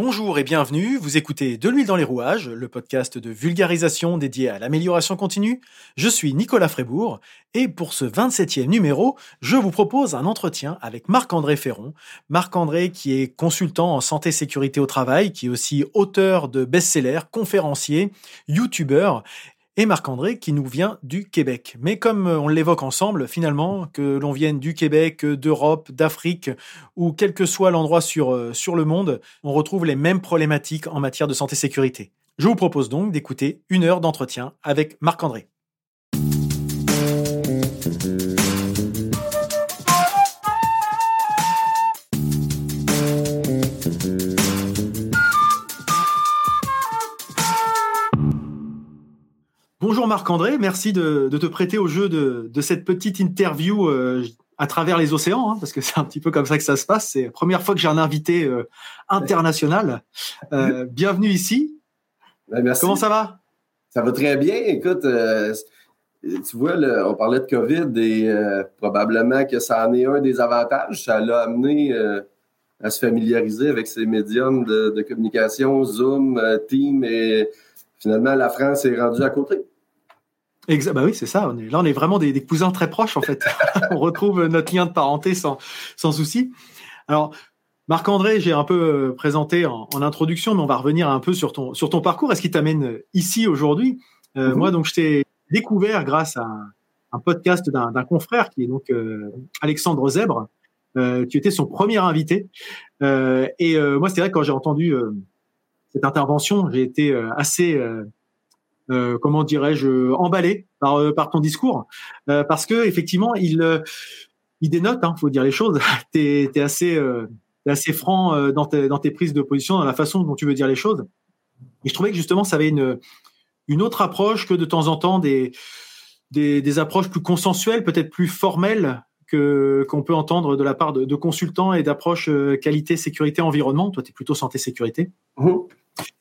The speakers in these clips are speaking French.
Bonjour et bienvenue, vous écoutez De l'huile dans les rouages, le podcast de vulgarisation dédié à l'amélioration continue. Je suis Nicolas Frébourg et pour ce 27e numéro, je vous propose un entretien avec Marc-André Ferron. Marc-André qui est consultant en santé sécurité au travail, qui est aussi auteur de best-sellers, conférencier, youtubeur et Marc-André qui nous vient du Québec. Mais comme euh, on l'évoque ensemble, finalement, que l'on vienne du Québec, d'Europe, d'Afrique, ou quel que soit l'endroit sur, euh, sur le monde, on retrouve les mêmes problématiques en matière de santé-sécurité. Je vous propose donc d'écouter une heure d'entretien avec Marc-André. Bonjour Marc-André, merci de, te prêter au jeu de, cette petite interview euh, à travers les océans, hein, parce que c'est un petit peu comme ça que ça se passe. C'est la première fois que j'ai un invité euh, international. Euh, bienvenue ici. Ben, merci. Comment ça va? Ça va très bien. Écoute, tu vois, on parlait de COVID et probablement que ça en est un des avantages. Ça l'a amené à se familiariser avec ces médiums de, de communication, Zoom, Team et finalement la France est rendue à côté. Exact, bah oui, c'est ça. là, on est vraiment des, cousins très proches, en fait. on retrouve notre lien de parenté sans, sans souci. Alors, Marc-André, j'ai un peu euh, présenté en, introduction, mais on va revenir un peu sur ton, sur ton parcours. Est-ce qui t'amène euh, ici aujourd'hui? Euh, mhm. Moi, donc, je t'ai découvert grâce à un, podcast d'un confrère qui est donc Alexandre Zèbre. tu étais son premier invité. et moi, c'est vrai que quand j'ai entendu cette intervention, j'ai été assez euh, comment dirais-je, emballé par, euh, par ton discours, euh, parce que effectivement, il, il dénote, hein, faut dire les choses. t'es es assez, assez franc dans tes, dans tes prises de position, dans la façon dont tu veux dire les choses. Et je trouvais que justement, ça avait une, une autre approche que de temps en temps des, des, approches plus consensuelles, peut-être plus formelles que qu'on peut entendre de la part de, de consultants et d'approches qualité, sécurité, environnement. Toi, tu es plutôt santé, sécurité. Mmh.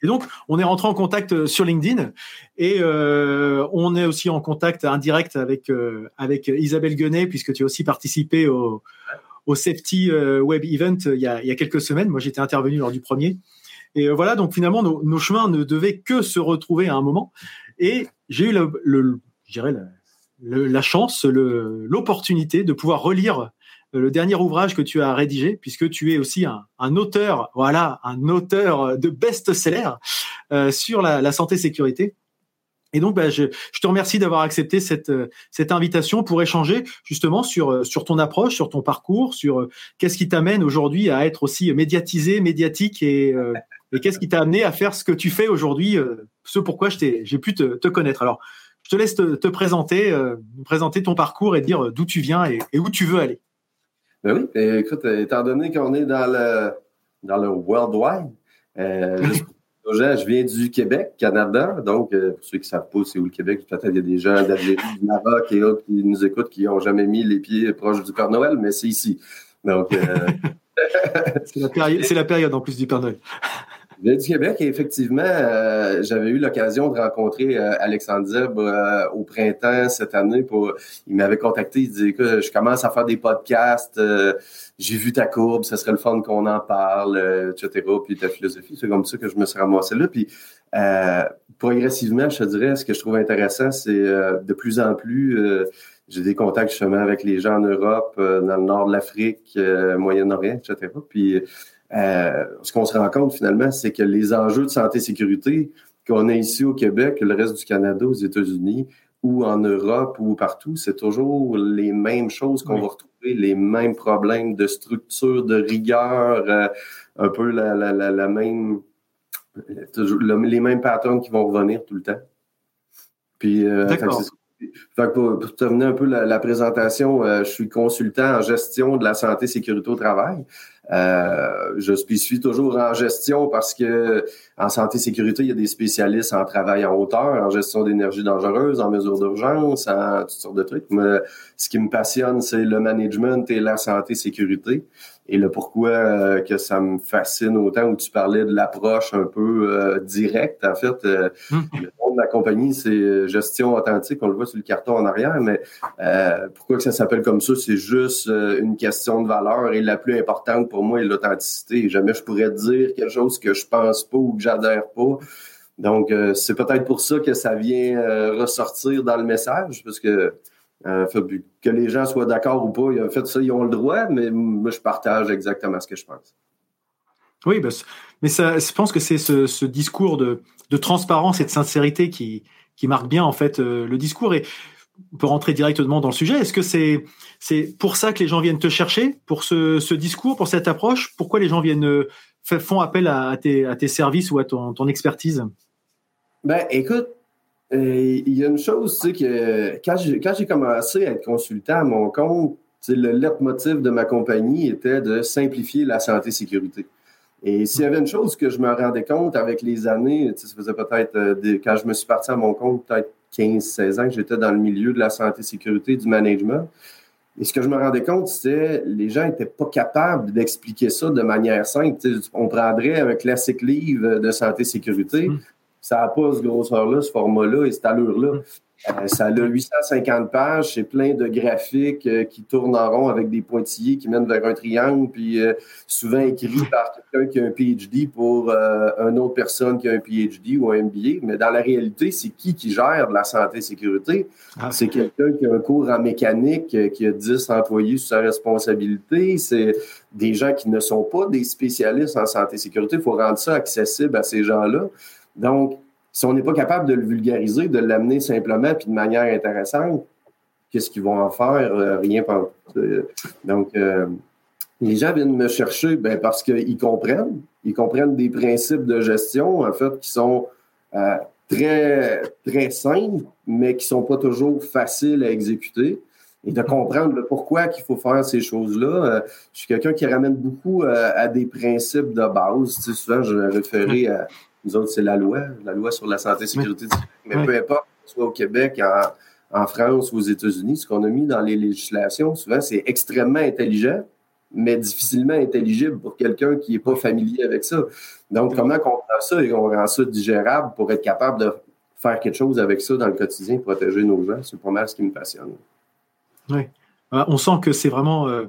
Et donc, on est rentré en contact euh, sur LinkedIn et euh, on est aussi en contact indirect avec euh, avec Isabelle Guenet puisque tu as aussi participé au, au Safety Web Event il y, a, quelques semaines. Moi, j'étais intervenu lors du premier. Et voilà, donc finalement, nos, chemins ne devaient que se retrouver à un moment. Et j'ai eu le, le, la, chance, l'opportunité de pouvoir relire le dernier ouvrage que tu as rédigé, puisque tu es aussi un, auteur, voilà, un auteur de best-seller euh, sur la, santé-sécurité. Et donc, bah, je, te remercie d'avoir accepté cette, cette invitation pour échanger justement sur, ton approche, sur ton parcours, sur qu'est-ce qui t'amène aujourd'hui à être aussi médiatisé, médiatique et, euh, qu'est-ce qui t'a amené à faire ce que tu fais aujourd'hui, ce pourquoi j'ai pu te, connaître. Alors, je te laisse te, présenter, présenter ton parcours et dire d'où tu viens et où tu veux aller. Ben oui, ben, écoute, étant donné qu'on est dans le, dans le worldwide, euh, je viens du Québec, Canada. Donc, euh, pour ceux qui ne savent pas c'est où le Québec, peut-être il y a des gens d'Algérie, du Maroc et autres qui nous écoutent qui n'ont jamais mis les pieds proches du Père Noël, mais c'est ici. Donc, euh, c'est la, la, période en plus du Père Noël. Du Québec, effectivement, euh, j'avais eu l'occasion de rencontrer euh, Alexandre Zeb euh, au printemps cette année. Pour, il m'avait contacté, il disait que je commence à faire des podcasts, j'ai vu ta courbe, ce serait le fun qu'on en parle, etc. Puis ta philosophie, c'est comme ça que je me suis ramassé là. Puis progressivement, je te dirais, ce que je trouve intéressant, c'est de plus en plus j'ai des contacts justement avec les gens en Europe, dans le nord de l'Afrique, Moyen-Orient, etc. euh, ce qu'on se rend compte finalement, c'est que les enjeux de santé-sécurité qu'on a ici au Québec, le reste du Canada, aux États-Unis, ou en Europe, ou partout, c'est toujours les mêmes choses qu'on va retrouver, les mêmes problèmes de structure, de rigueur, euh, un peu la, la, la, même, les mêmes patterns qui vont revenir tout le temps. Puis, euh, fait pour, pour, terminer un peu la, présentation, euh, je suis consultant en gestion de la santé et sécurité au travail. Euh, je suis toujours en gestion parce que en santé sécurité, il y a des spécialistes en travail en hauteur, en gestion d'énergie dangereuse, en mesures d'urgence, en toutes sortes de trucs. Mais ce qui me passionne, c'est le management et la santé sécurité. Et le pourquoi euh, que ça me fascine autant, où tu parlais de l'approche un peu directe, en fait, mmh. le monde de la compagnie, c'est gestion authentique. On le voit sur le carton en arrière, mais pourquoi que ça s'appelle comme ça? C'est juste une question de valeur et la plus importante pour moi est l'authenticité. Jamais je pourrais dire quelque chose que je pense pas ou que j'adhère pas. Donc, c'est peut-être pour ça que ça vient ressortir dans le message, parce que que les gens soient d'accord ou pas, en fait, ça, ils ont le droit, mais moi, je partage exactement ce que je pense. Oui, bah, mais ça, je pense que c'est ce, discours de, transparence et de sincérité qui, qui marque bien en fait euh, le discours. Et on peut rentrer directement dans le sujet. Est-ce que c'est c'est pour ça que les gens viennent te chercher pour ce, discours, pour cette approche? Pourquoi les gens viennent euh, font appel à, tes, à tes services ou à ton, ton expertise? Ben, écoute, il y a une chose, tu sais, que quand j'ai, commencé à être consultant à mon compte, le leitmotiv de ma compagnie était de simplifier la santé-sécurité. Et s'il y avait une chose que je me rendais compte avec les années, ça faisait peut-être, euh, quand je me suis parti à mon compte, peut-être 15-16 ans que j'étais dans le milieu de la santé-sécurité, du management. Et ce que je me rendais compte, c'était les gens n'étaient pas capables d'expliquer ça de manière simple. on prendrait un classique livre de santé-sécurité. Ça n'a pas ce grosseur-là, ce format-là et cette allure-là. Mmh. Euh, ça a 850 pages, c'est plein de graphiques euh, qui tournent en rond avec des pointillés qui mènent vers un triangle, puis euh, souvent écrit par quelqu'un qui a un PhD pour une autre personne qui a un PhD ou un MBA. Mais dans la réalité, c'est qui qui gère de la santé et sécurité? Ah. c'est quelqu'un qui a un cours en mécanique, qui a 10 employés sous sa responsabilité. C'est des gens qui ne sont pas des spécialistes en santé et sécurité. Il faut rendre ça accessible à ces gens-là. Donc, si on n'est pas capable de le vulgariser, de l'amener simplement puis de manière intéressante, qu'est-ce qu'ils vont en faire? Euh, rien pas. Donc, euh, les gens viennent me chercher ben, parce qu'ils comprennent. Ils comprennent des principes de gestion, en fait, qui sont euh, très, très simples, mais qui ne sont pas toujours faciles à exécuter. Et de comprendre le pourquoi qu'il faut faire ces choses-là. je suis quelqu'un qui ramène beaucoup à des principes de base. Souvent, je référer à nous autres, c'est la loi, la loi sur la santé et sécurité. Mais peu importe, soit au Québec, en, France ou aux États-Unis, ce qu'on a mis dans les législations, souvent, c'est extrêmement intelligent, mais difficilement intelligible pour quelqu'un qui n'est pas familier avec ça. Donc, comment on prend ça et on rend ça digérable pour être capable de faire quelque chose avec ça dans le quotidien, protéger nos gens, c'est pour moi ce qui me passionne. Oui. Euh, on sent que c'est vraiment euh,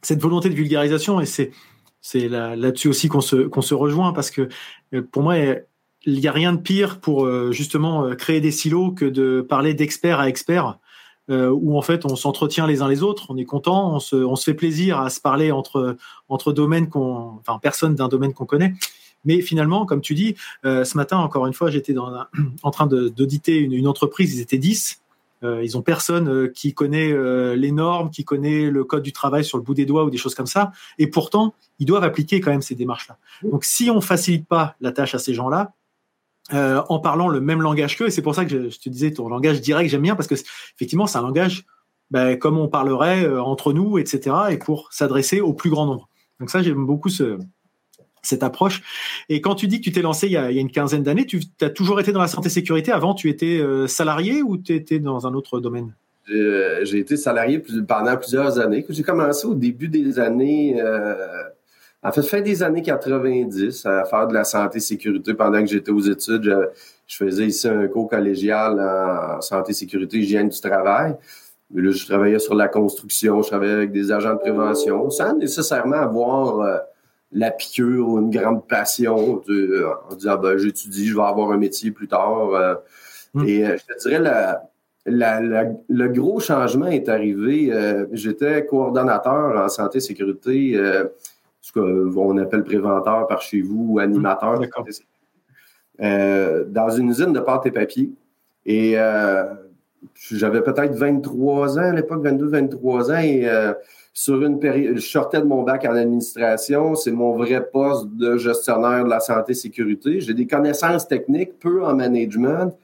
cette volonté de vulgarisation et c'est c'est là-dessus aussi qu'on se, qu'on se rejoint parce que pour moi, il n'y a rien de pire pour euh, justement euh, créer des silos que de parler d'expert à expert, où en fait on s'entretient les uns les autres, on est content, on se, fait plaisir à se parler entre, entre domaines qu'on, enfin personnes d'un domaine qu'on connaît. Mais finalement, comme tu dis, ce matin, encore une fois, j'étais en train d'auditer une, une, entreprise, ils étaient 10. Euh, ils ont personne euh, qui connaît euh, les normes, qui connaît le code du travail sur le bout des doigts ou des choses comme ça. Et pourtant, ils doivent appliquer quand même ces démarches-là. Donc, si on facilite pas la tâche à ces gens-là, en parlant le même langage qu'eux, et c'est pour ça que je, te disais ton langage direct, j'aime bien parce que effectivement, c'est un langage ben, comme on parlerait entre nous, etc. Et pour s'adresser au plus grand nombre. Donc ça, j'aime beaucoup ce, cette approche. Et quand tu dis que tu t'es lancé il y, a, une quinzaine d'années, tu as toujours été dans la santé sécurité. Avant, tu étais euh, salarié ou tu étais dans un autre domaine? J'ai été salarié pendant plusieurs années. J'ai commencé au début des années, euh, en fait, fin des années 90, à faire de la santé sécurité pendant que j'étais aux études. Je, faisais ici un cours collégial en santé sécurité hygiène du travail. Mais là, je travaillais sur la construction, je travaillais avec des agents de prévention, sans nécessairement avoir euh, la piqûre ou une grande passion de, en disant ben, j'étudie, je vais avoir un métier plus tard. Euh. Hmm. Et euh, je te dirais, la, le gros changement est arrivé. Euh, j'étais coordonnateur en santé et sécurité, ce qu'on appelle préventeur par chez vous ou animateur hmm. dans une usine de pâte et papier. Et j'avais peut-être 23 ans à l'époque, 22, 23 ans, et sur une période, je sortais de mon bac en administration, c'est mon vrai poste de gestionnaire de la santé sécurité. J'ai des connaissances techniques, peu en management.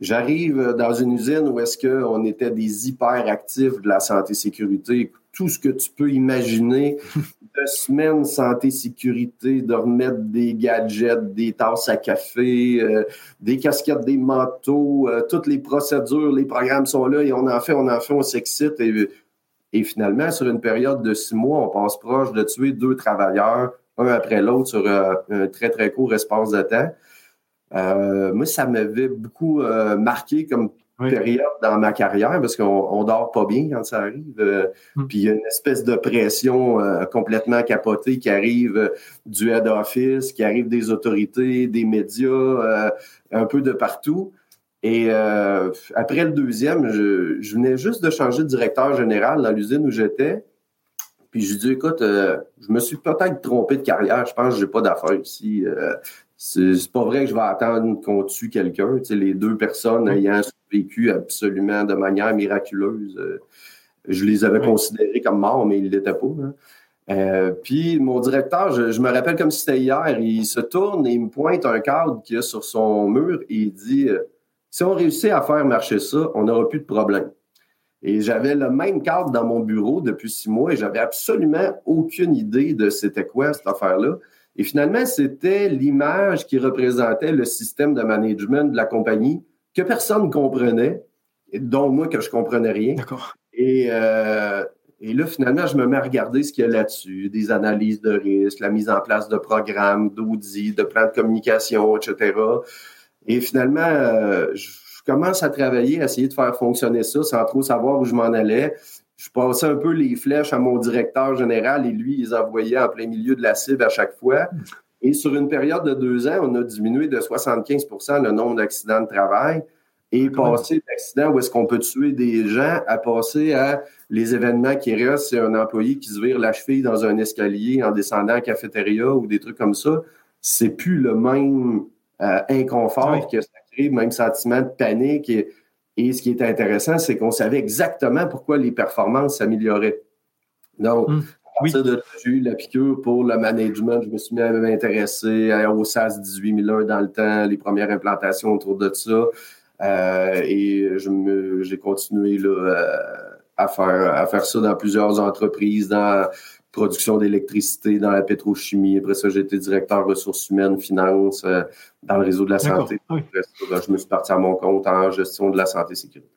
J'arrive dans une usine où est-ce qu'on était des hyperactifs de la santé sécurité. Tout ce que tu peux imaginer, de semaines santé sécurité, de remettre des gadgets, des tasses à café, euh, des casquettes, des manteaux, euh, toutes les procédures, les programmes sont là et on en fait, on en fait, on s'excite. Et et finalement, sur une période de six mois, on passe proche de tuer deux travailleurs, un après l'autre, sur euh, un très, très court espace de temps. moi, ça m'avait beaucoup marqué comme période dans ma carrière parce qu'on on dort pas bien quand ça arrive. Hmm. Puis il y a une espèce de pression complètement capotée qui arrive du head office, qui arrive des autorités, des médias, un peu de partout. Et après le deuxième, je, je, venais juste de changer de directeur général dans l'usine où j'étais. Puis je dis, écoute, euh, je me suis peut-être trompé de carrière. Je pense que j'ai pas d'affaires ici. Euh, c'est pas vrai que je vais attendre qu'on tue quelqu'un. Tu sais, les deux personnes ayant vécu absolument de manière miraculeuse, euh, je les avais considérés comme morts, mais ils l'étaient pas. Hein. puis mon directeur, je, me rappelle comme si c'était hier, il se tourne et il me pointe un cadre qu'il y a sur son mur et il dit Si on réussit à faire marcher ça, on n'aura plus de problème. Et j'avais le même cadre dans mon bureau depuis six mois et j'avais absolument aucune idée de c'était quoi cette affaire-là. Et finalement, c'était l'image qui représentait le système de management de la compagnie que personne ne comprenait, dont moi que je comprenais rien. D'accord. Et, euh, et là, finalement, je me mets à regarder ce qu'il y a là-dessus, des analyses de risques, la mise en place de programmes, d'audits, de plans de communication, etc. Et finalement, euh, je commence à travailler, à essayer de faire fonctionner ça sans trop savoir où je m'en allais. Je passais un peu les flèches à mon directeur général et lui, il les envoyait en plein milieu de la cible à chaque fois. Et sur une période de deux ans, on a diminué de 75% le nombre d'accidents de travail et passer d'accidents où est-ce qu'on peut tuer des gens à passer à les événements qui restent, c'est un employé qui se vire la cheville dans un escalier en descendant à cafétéria ou des trucs comme ça. C'est plus le même euh, inconfort que ça même sentiment de panique. Et, ce qui est intéressant, c'est qu'on savait exactement pourquoi les performances s'amélioraient. Donc, hum, à de j'ai eu la piqûre pour le management. Je me suis même intéressé au SAS 18001 dans le temps, les premières implantations autour de ça. Euh, et j'ai continué là, euh, à, faire, à faire ça dans plusieurs entreprises, dans production d'électricité dans la pétrochimie. Après ça, j'ai été directeur ressources humaines, finances euh, dans le réseau de la santé. Ah ben, je me suis parti à mon compte en gestion de la santé et sécurité.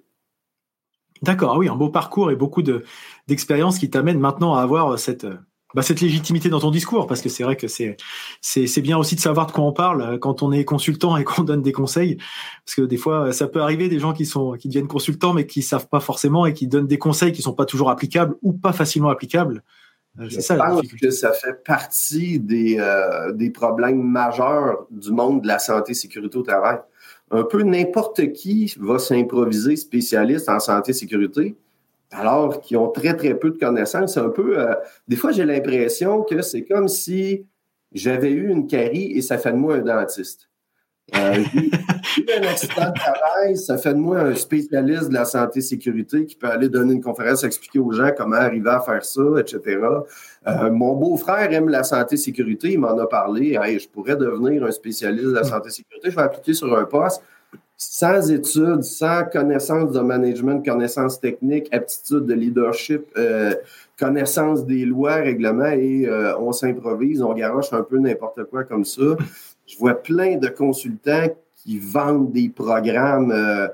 D'accord, ah oui, un beau parcours et beaucoup d'expériences qui t'amènent maintenant à avoir cette, bah, cette légitimité dans ton discours, parce que c'est vrai que c'est, c'est, bien aussi de savoir de quoi on parle euh, quand on est consultant et qu'on donne des conseils, parce que des fois, ça peut arriver des gens qui sont, qui deviennent consultants mais qui savent pas forcément et qui donnent des conseils qui sont pas toujours applicables ou pas facilement applicables. Euh, je ça, pense que ça fait partie des, euh, des problèmes majeurs du monde de la santé et sécurité au travail. Un peu n'importe qui va s'improviser spécialiste en santé et sécurité, alors qu'ils ont très, très peu de connaissances. Un peu, euh, des fois, j'ai l'impression que c'est comme si j'avais eu une carie et ça fait de moi un dentiste. Euh, un accident de travail, ça fait de moi un spécialiste de la santé sécurité qui peut aller donner une conférence, expliquer aux gens comment arriver à faire ça, etc. Euh, mon beau-frère aime la santé sécurité, il m'en a parlé. je pourrais devenir un spécialiste de la santé sécurité, je vais appliquer sur un poste sans études, sans connaissance de management, connaissance technique, aptitude de leadership, euh, connaissance des lois, règlements, et euh, on s'improvise, on garoche un peu n'importe quoi comme ça je vois plein de consultants qui vendent des programmes euh,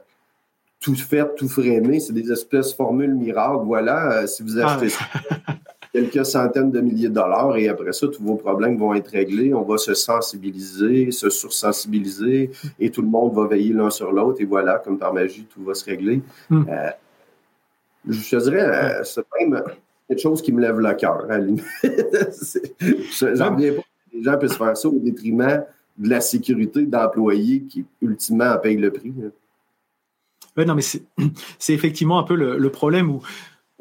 tout faits, tout freiné. C'est des espèces de formules miracles. Voilà, euh, si vous achetez ah quelques centaines de milliers de dollars et après ça, tous vos problèmes vont être réglés. On va se sensibiliser, se sursensibiliser et tout le monde va veiller l'un sur l'autre et voilà, comme par magie, tout va se régler. Hmm. Euh, je te dirais, c'est même quelque chose qui me lève le cœur. J'en reviens pas les gens puissent faire ça au détriment de la sécurité d'employés qui, ultimement, payent le prix. Oui, non, mais c'est effectivement un peu le, problème où,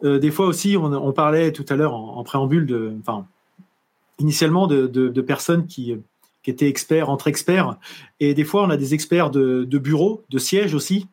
euh, des fois aussi, on, parlait tout à l'heure en, préambule de, enfin, initialement de, personnes qui, qui, étaient experts entre experts. Et des fois, on a des experts de, de bureaux, de sièges aussi,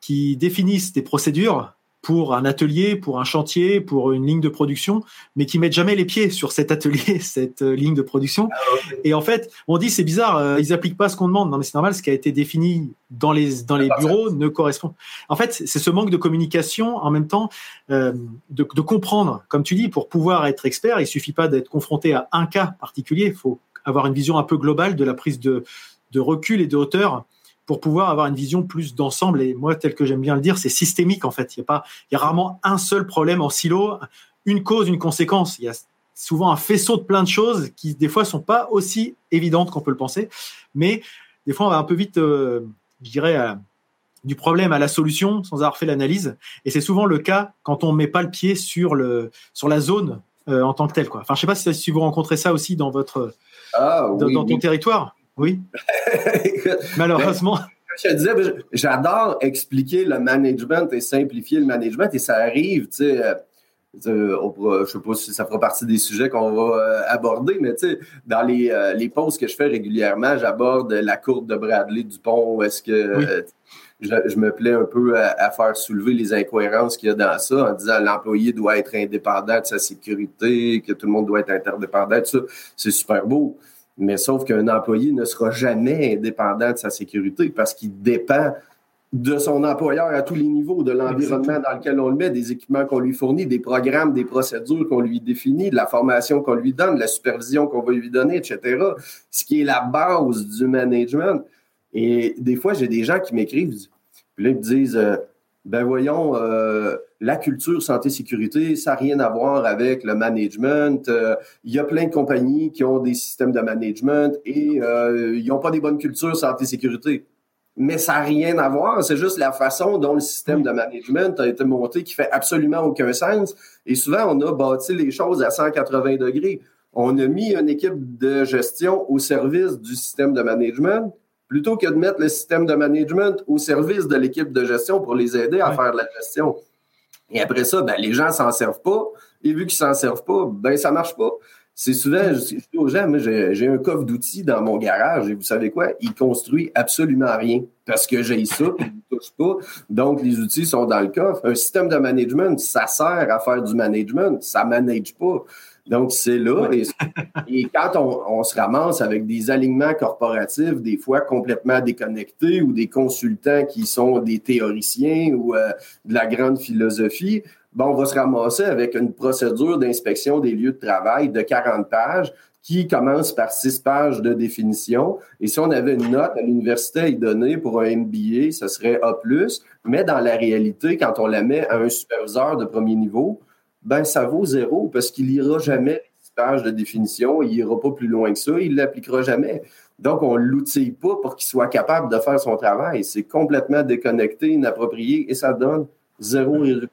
qui définissent des procédures pour un atelier, pour un chantier, pour une ligne de production, mais qui mettent jamais les pieds sur cet atelier, cette euh, ligne de production. Ah, et en fait, on dit c'est bizarre, euh, ils appliquent pas ce qu'on demande. Non, mais c'est normal, ce qui a été défini dans les dans les bureaux ne correspond. En fait, c'est ce manque de communication, en même temps, euh, de, de, comprendre, comme tu dis, pour pouvoir être expert, il suffit pas d'être confronté à un cas particulier. Il faut avoir une vision un peu globale de la prise de de recul et de hauteur pour pouvoir avoir une vision plus d'ensemble. Et moi, tel que j'aime bien le dire, c'est systémique en fait. Il y a pas, il y a rarement un seul problème en silo, une cause, une conséquence. Il y a souvent un faisceau de plein de choses qui des fois sont pas aussi évidentes qu'on peut le penser, mais des fois, on va un peu vite, je dirais, du problème à la solution sans avoir fait l'analyse. Et c'est souvent le cas quand on met pas le pied sur le sur la zone en tant que telle. Quoi. Enfin, je sais pas si, vous rencontrez ça aussi dans votre ah, dans, ton territoire. Oui. Malheureusement. je disais, j'adore expliquer le management et simplifier le management et ça arrive, tu sais. Euh, je sais pas si ça fera partie des sujets qu'on va euh, aborder, mais tu sais, dans les, euh, les posts que je fais régulièrement, j'aborde la courbe de Bradley Dupont. Est-ce que je, me plais un peu à, faire soulever les incohérences qu'il y a dans ça en disant l'employé doit être indépendant de sa sécurité, que tout le monde doit être interdépendant, tout ça. C'est super beau. Mais sauf qu'un employé ne sera jamais indépendant de sa sécurité parce qu'il dépend de son employeur à tous les niveaux, de l'environnement dans lequel on le met, des équipements qu'on lui fournit, des programmes, des procédures qu'on lui définit, de la formation qu'on lui donne, de la supervision qu'on va lui donner, etc. Ce qui est la base du management. Et des fois, j'ai des gens qui m'écrivent, puis là, ils me disent, euh, ben voyons, euh, la culture santé-sécurité, ça n'a rien à voir avec le management. Euh, il y a plein de compagnies qui ont des systèmes de management et euh, ils n'ont pas des bonnes cultures santé-sécurité. Mais ça n'a rien à voir, c'est juste la façon dont le système de management a été monté qui fait absolument aucun sens. Et souvent, on a bâti les choses à 180 degrés. On a mis une équipe de gestion au service du système de management plutôt que de mettre le système de management au service de l'équipe de gestion pour les aider à faire de la gestion. Et après ça, ben, les gens s'en servent pas. Et vu qu'ils s'en servent pas, ben, ça marche pas. C'est souvent, je dis aux gens, j'ai un coffre d'outils dans mon garage et vous savez quoi? Il construit absolument rien parce que j'ai ça il ne touche pas. Donc, les outils sont dans le coffre. Un système de management, ça sert à faire du management. Ça manage pas. Donc, c'est là. Et, quand on, se ramasse avec des alignements corporatifs, des fois complètement déconnectés, ou des consultants qui sont des théoriciens ou euh, de la grande philosophie, ben, on va se ramasser avec une procédure d'inspection des lieux de travail de 40 pages qui commence par six pages de définition. Et si on avait une note à l'université à y donner pour un MBA, ce serait A+. Mais dans la réalité, quand on la met à un superviseur de premier niveau, ben ça vaut zéro parce qu'il n'ira jamais les pages de définition, il n'ira pas plus loin que ça, il ne l'appliquera jamais. Donc, on ne l'outille pas pour qu'il soit capable de faire son travail. C'est complètement déconnecté, inapproprié et ça donne zéro résultat.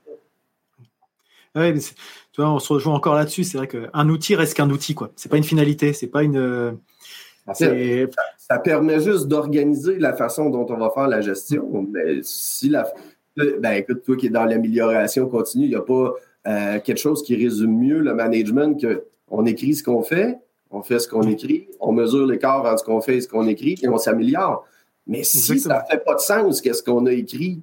Oui, mais tu vois, on se rejoint encore là-dessus. C'est vrai qu'un outil reste qu'un outil, quoi. C'est pas une finalité, c'est pas une. Ça, ça, permet juste d'organiser la façon dont on va faire la gestion. Mais si la. Ben, écoute, toi qui es dans l'amélioration continue, il n'y a pas euh, quelque chose qui résume mieux le management que on écrit ce qu'on fait, on fait ce qu'on écrit, on mesure l'écart entre ce qu'on fait et ce qu'on écrit et on s'améliore. Mais si ça ne fait pas de sens, qu'est-ce qu'on a écrit,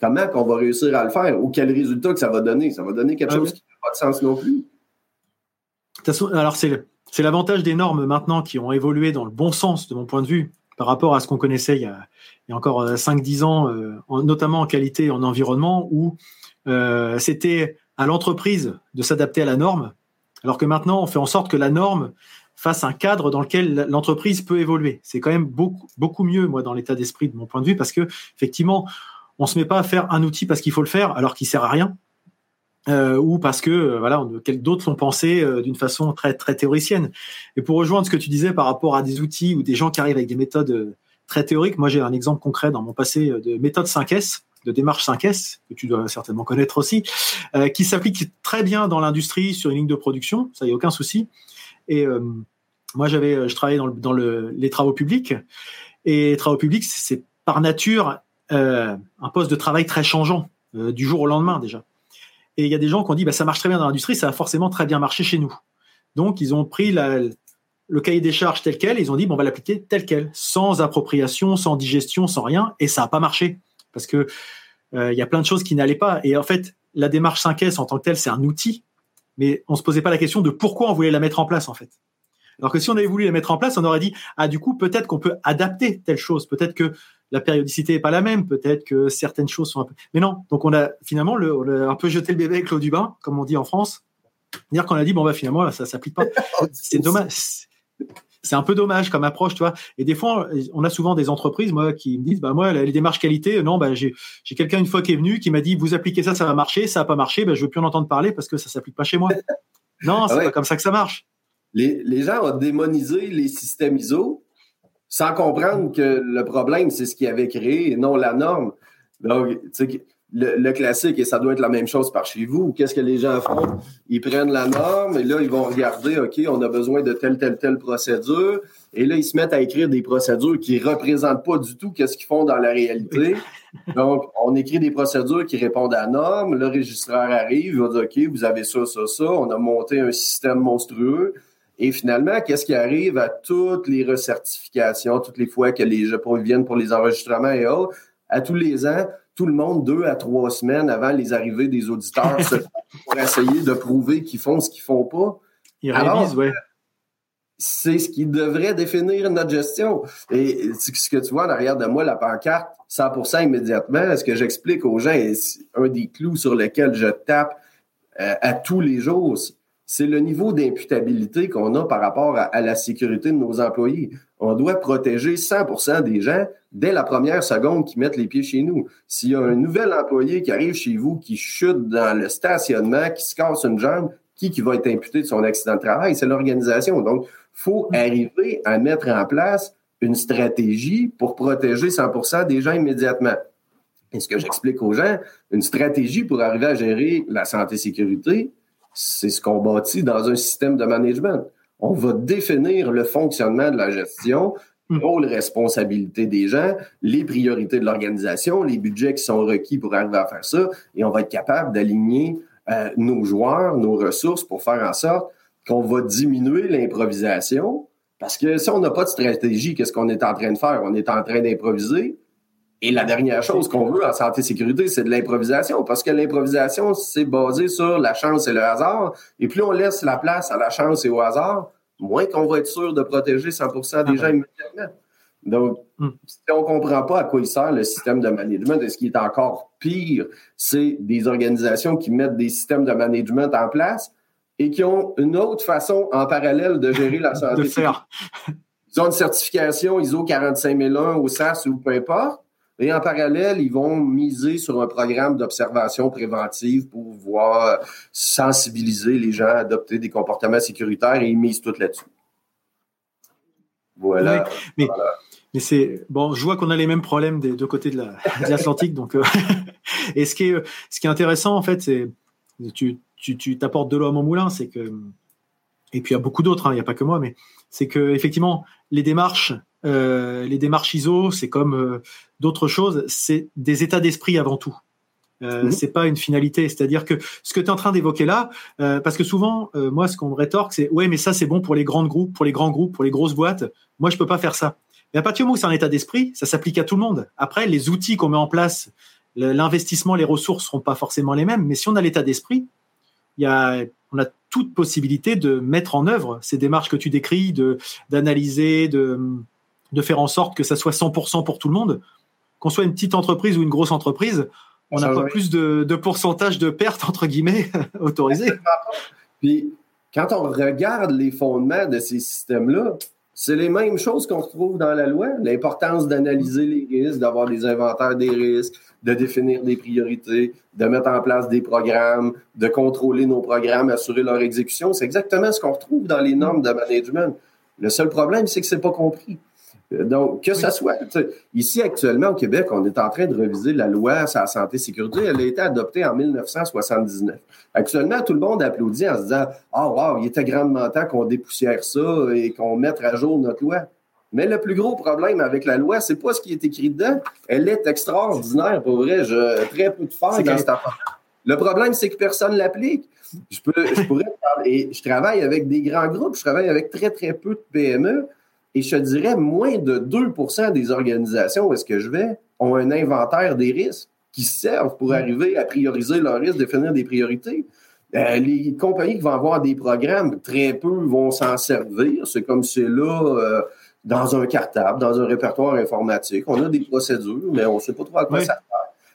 comment qu'on va réussir à le faire ou quel résultat que ça va donner? Ça va donner quelque ah chose qui n'a pas de sens non plus. Alors, c'est l'avantage des normes maintenant qui ont évolué dans le bon sens, de mon point de vue, par rapport à ce qu'on connaissait il y, a, encore 5-10 euh, ans, euh, notamment en qualité et en environnement, où c'était à l'entreprise de s'adapter à la norme, alors que maintenant, on fait en sorte que la norme fasse un cadre dans lequel l'entreprise peut évoluer. C'est quand même beaucoup, mieux, moi, dans l'état d'esprit de mon point de vue, parce que effectivement, on se met pas à faire un outil parce qu'il faut le faire, alors qu'il sert à rien, euh, ou parce que euh, voilà, d'autres l'ont pensé euh, d'une façon très très théoricienne. Et pour rejoindre ce que tu disais par rapport à des outils ou des gens qui arrivent avec des méthodes très théoriques, moi j'ai un exemple concret dans mon passé de méthode 5S de démarche 5S, que tu dois certainement connaître aussi, euh, qui s'applique très bien dans l'industrie sur une ligne de production, ça y a aucun souci. Et euh, moi, j'avais, euh, je travaillais dans, dans le, les travaux publics, et les travaux publics, c'est par nature un poste de travail très changeant, du jour au lendemain déjà. Et il y a des gens qui ont dit, bah, ça marche très bien dans l'industrie, ça a forcément très bien marché chez nous. Donc, ils ont pris le cahier des charges tel quel, ils ont dit, bon, on va l'appliquer tel quel, sans appropriation, sans digestion, sans rien, et ça n'a pas marché parce que euh, il y a plein de choses qui n'allaient pas. Et en fait, la démarche 5S en tant que telle, c'est un outil, mais on se posait pas la question de pourquoi on voulait la mettre en place en fait. Alors que si on avait voulu la mettre en place, on aurait dit ah du coup peut-être qu'on peut adapter telle chose, peut-être que la périodicité est pas la même, peut-être que certaines choses sont un peu. Mais non, donc on a finalement le, on a un peu jeté le bébé avec l'eau du bain, comme on dit en France. Dire qu'on a dit bon bah finalement ça s'applique pas. C'est dommage c'est un peu dommage comme approche, tu vois. Et des fois, on a souvent des entreprises, moi, qui me disent, bah moi, les démarches qualité, non, bah j'ai quelqu'un une fois qui est venu qui m'a dit, vous appliquez ça, ça va marcher, ça n'a pas marché, bah je veux plus en entendre parler parce que ça s'applique pas chez moi. non, c'est ah pas comme ça que ça marche. Les, les gens ont démonisé les systèmes ISO, sans comprendre que le problème, c'est ce qui avait créé et non la norme. Donc, tu sais, le, classique, et ça doit être la même chose par chez vous, qu'est-ce que les gens font? Ils prennent la norme et là, ils vont regarder, OK, on a besoin de telle, telle, telle procédure. Et là, ils se mettent à écrire des procédures qui ne représentent pas du tout qu'est-ce qu'ils font dans la réalité. Donc, on écrit des procédures qui répondent à la norme. Le registraire arrive, il va dire, OK, vous avez ça, ça, ça. On a monté un système monstrueux. Et finalement, qu'est-ce qui arrive à toutes les recertifications, toutes les fois que les gens viennent pour les enregistrements et autres, à tous les ans, tout le monde, deux à trois semaines avant les arrivées des auditeurs, pour essayer de prouver qu'ils font ce qu'ils font pas. Ils révisent, oui. C'est ce qui devrait définir notre gestion. Et ce que tu vois en arrière de moi, la pancarte, 100% immédiatement, ce que j'explique aux gens, un des clous sur lesquels je tape euh, à tous les jours, c'est le niveau d'imputabilité qu'on a par rapport à, la sécurité de nos employés. On doit protéger 100% des gens dès la première seconde qu'ils mettent les pieds chez nous. S'il y a un nouvel employé qui arrive chez vous, qui chute dans le stationnement, qui se casse une jambe, qui, qui va être imputé de son accident de travail? C'est l'organisation. Donc, faut arriver à mettre en place une stratégie pour protéger 100% des gens immédiatement. Et ce que j'explique aux gens, une stratégie pour arriver à gérer la santé-sécurité, c'est ce qu'on bâtit dans un système de management. On va définir le fonctionnement de la gestion, hmm. rôle, responsabilité des gens, les priorités de l'organisation, les budgets qui sont requis pour arriver à faire ça, et on va être capable d'aligner euh, nos joueurs, nos ressources pour faire en sorte qu'on va diminuer l'improvisation. Parce que si on n'a pas de stratégie, qu'est-ce qu'on est en train de faire? On est en train d'improviser. Et la dernière chose qu'on veut en santé-sécurité, c'est de l'improvisation, parce que l'improvisation, c'est basé sur la chance et le hasard. Et plus on laisse la place à la chance et au hasard, moins qu'on va être sûr de protéger 100 des ah gens immédiatement. Donc, hmm. si on ne comprend pas à quoi il sert le système de management, et ce qui est encore pire, c'est des organisations qui mettent des systèmes de management en place et qui ont une autre façon en parallèle de gérer la santé. de faire. Ils ont une certification ISO 45001 au SAS ou peu importe, et en parallèle, ils vont miser sur un programme d'observation préventive pour pouvoir sensibiliser les gens à adopter des comportements sécuritaires et ils misent tout là-dessus. Voilà. mais, c'est bon, je vois qu'on a les mêmes problèmes des deux côtés de l'Atlantique. donc, euh, et ce qui est, ce qui est intéressant en fait, c'est tu tu t'apportes de l'eau à mon moulin, c'est que et puis il y a beaucoup d'autres, hein, il n'y a pas que moi, mais c'est que effectivement les démarches euh, les démarches ISO, c'est comme euh, d'autres choses, c'est des états d'esprit avant tout. Euh, mhm. C'est pas une finalité. C'est-à-dire que ce que tu es en train d'évoquer là, euh, parce que souvent, moi, ce qu'on me rétorque, c'est ouais, mais ça, c'est bon pour les grands groupes, pour les grands groupes, pour les grosses boîtes. Moi, je peux pas faire ça. Mais à partir du moment où c'est un état d'esprit, ça s'applique à tout le monde. Après, les outils qu'on met en place, l'investissement, les ressources seront pas forcément les mêmes. Mais si on a l'état d'esprit, il y a, on a toute possibilité de mettre en œuvre ces démarches que tu décris, de d'analyser, de de faire en sorte que ça soit 100% pour tout le monde. Qu'on soit une petite entreprise ou une grosse entreprise, on n'a pas plus de, pourcentage de pertes, entre guillemets, autorisées. Puis, quand on regarde les fondements de ces systèmes-là, c'est les mêmes choses qu'on retrouve dans la loi. L'importance d'analyser les risques, d'avoir des inventaires des risques, de définir des priorités, de mettre en place des programmes, de contrôler nos programmes, assurer leur exécution. C'est exactement ce qu'on retrouve dans les normes de management. Le seul problème, c'est que c'est pas compris. Donc, que ce soit, ici actuellement au Québec, on est en train de reviser la loi sur la santé et sécurité. Elle a été adoptée en 1979. Actuellement, tout le monde applaudit en se disant Ah, oh, wow, il était grandement temps qu'on dépoussière ça et qu'on mette à jour notre loi. Mais le plus gros problème avec la loi, c'est pas ce qui est écrit dedans. Elle est extraordinaire, pour vrai. Je très peu de faire dans cette affaire. Le problème, c'est que personne l'applique. Je, peux, je pourrais. Et je travaille avec des grands groupes, je travaille avec très, très peu de PME. Et je dirais, moins de 2% des organisations où est-ce que je vais ont un inventaire des risques qui servent pour mm. arriver à prioriser leurs risques, définir des priorités. Euh, les compagnies qui vont avoir des programmes, très peu vont s'en servir. C'est comme c'est là euh, dans un cartable, dans un répertoire informatique. On a des procédures, mais on ne sait pas trop à quoi ça sert.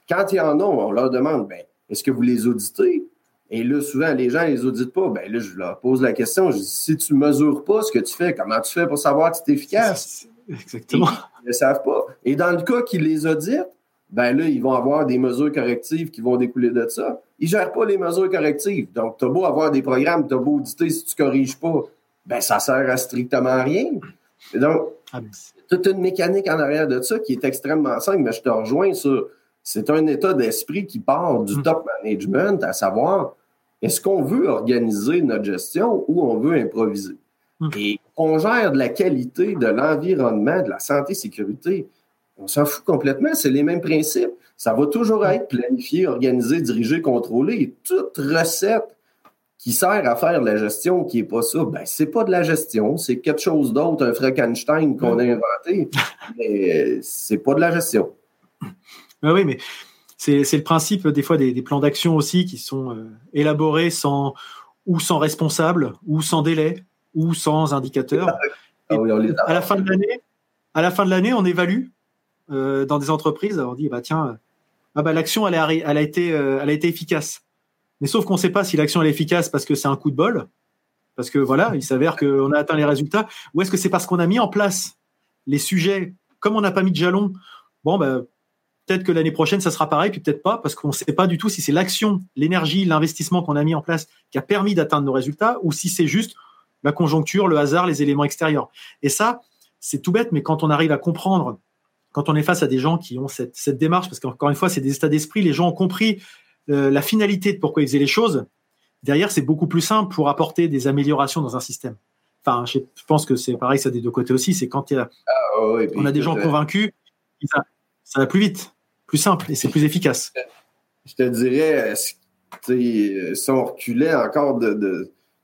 Quand il y en a, on leur demande, ben, est-ce que vous les auditez? Et là, souvent, les gens les auditent pas. Ben là, je leur pose la question. Je dis, si tu mesures pas ce que tu fais, comment tu fais pour savoir que c'est efficace? Exactement. ils ne le savent pas. Et dans le cas qu'ils les auditent, ben là, ils vont avoir des mesures correctives qui vont découler de ça. Ils gèrent pas les mesures correctives. Donc, tu as beau avoir des programmes, tu as beau auditer, si tu corriges pas, ben ça sert à strictement rien. Et donc, Ah, Toute une mécanique en arrière de ça qui est extrêmement simple, mais je te rejoins sur. C'est un état d'esprit qui part du mm. top management, à savoir, est-ce qu'on veut organiser notre gestion ou on veut improviser? Mm. Et on gère de la qualité, de l'environnement, de la santé, sécurité. On s'en fout complètement. C'est les mêmes principes. Ça va toujours être planifié, organisé, dirigé, contrôlé. Et toute recette qui sert à faire de la gestion qui n'est pas ça, ben c'est pas de la gestion, c'est quelque chose d'autre, un Frankenstein qu'on a inventé, mais c'est pas de la gestion. Ben oui, mais c'est le principe des fois des, plans d'action aussi qui sont euh, élaborés sans ou sans responsable, ou sans délai, ou sans indicateur. Ah à la fin de l'année, à la fin de l'année, on évalue euh, dans des entreprises. On dit bah tiens, ah bah l'action elle a, elle a été euh, elle a été efficace. Mais sauf qu'on ne sait pas si l'action est efficace parce que c'est un coup de bol, parce que voilà, il s'avère qu'on a atteint les résultats, ou est-ce que c'est parce qu'on a mis en place les sujets, comme on n'a pas mis de jalon, bon, ben, peut-être que l'année prochaine, ça sera pareil, puis peut-être pas, parce qu'on ne sait pas du tout si c'est l'action, l'énergie, l'investissement qu'on a mis en place qui a permis d'atteindre nos résultats, ou si c'est juste la conjoncture, le hasard, les éléments extérieurs. Et ça, c'est tout bête, mais quand on arrive à comprendre, quand on est face à des gens qui ont cette, cette démarche, parce qu'encore une fois, c'est des états d'esprit, les gens ont compris euh, la finalité de pourquoi ils faisaient les choses, derrière, c'est beaucoup plus simple pour apporter des améliorations dans un système. Enfin, je pense que c'est pareil, ça des deux côtés aussi. C'est quand il y a, ah, on a des gens convaincus, ça, va plus vite, plus simple et c'est plus efficace. Je te dirais, si on reculait encore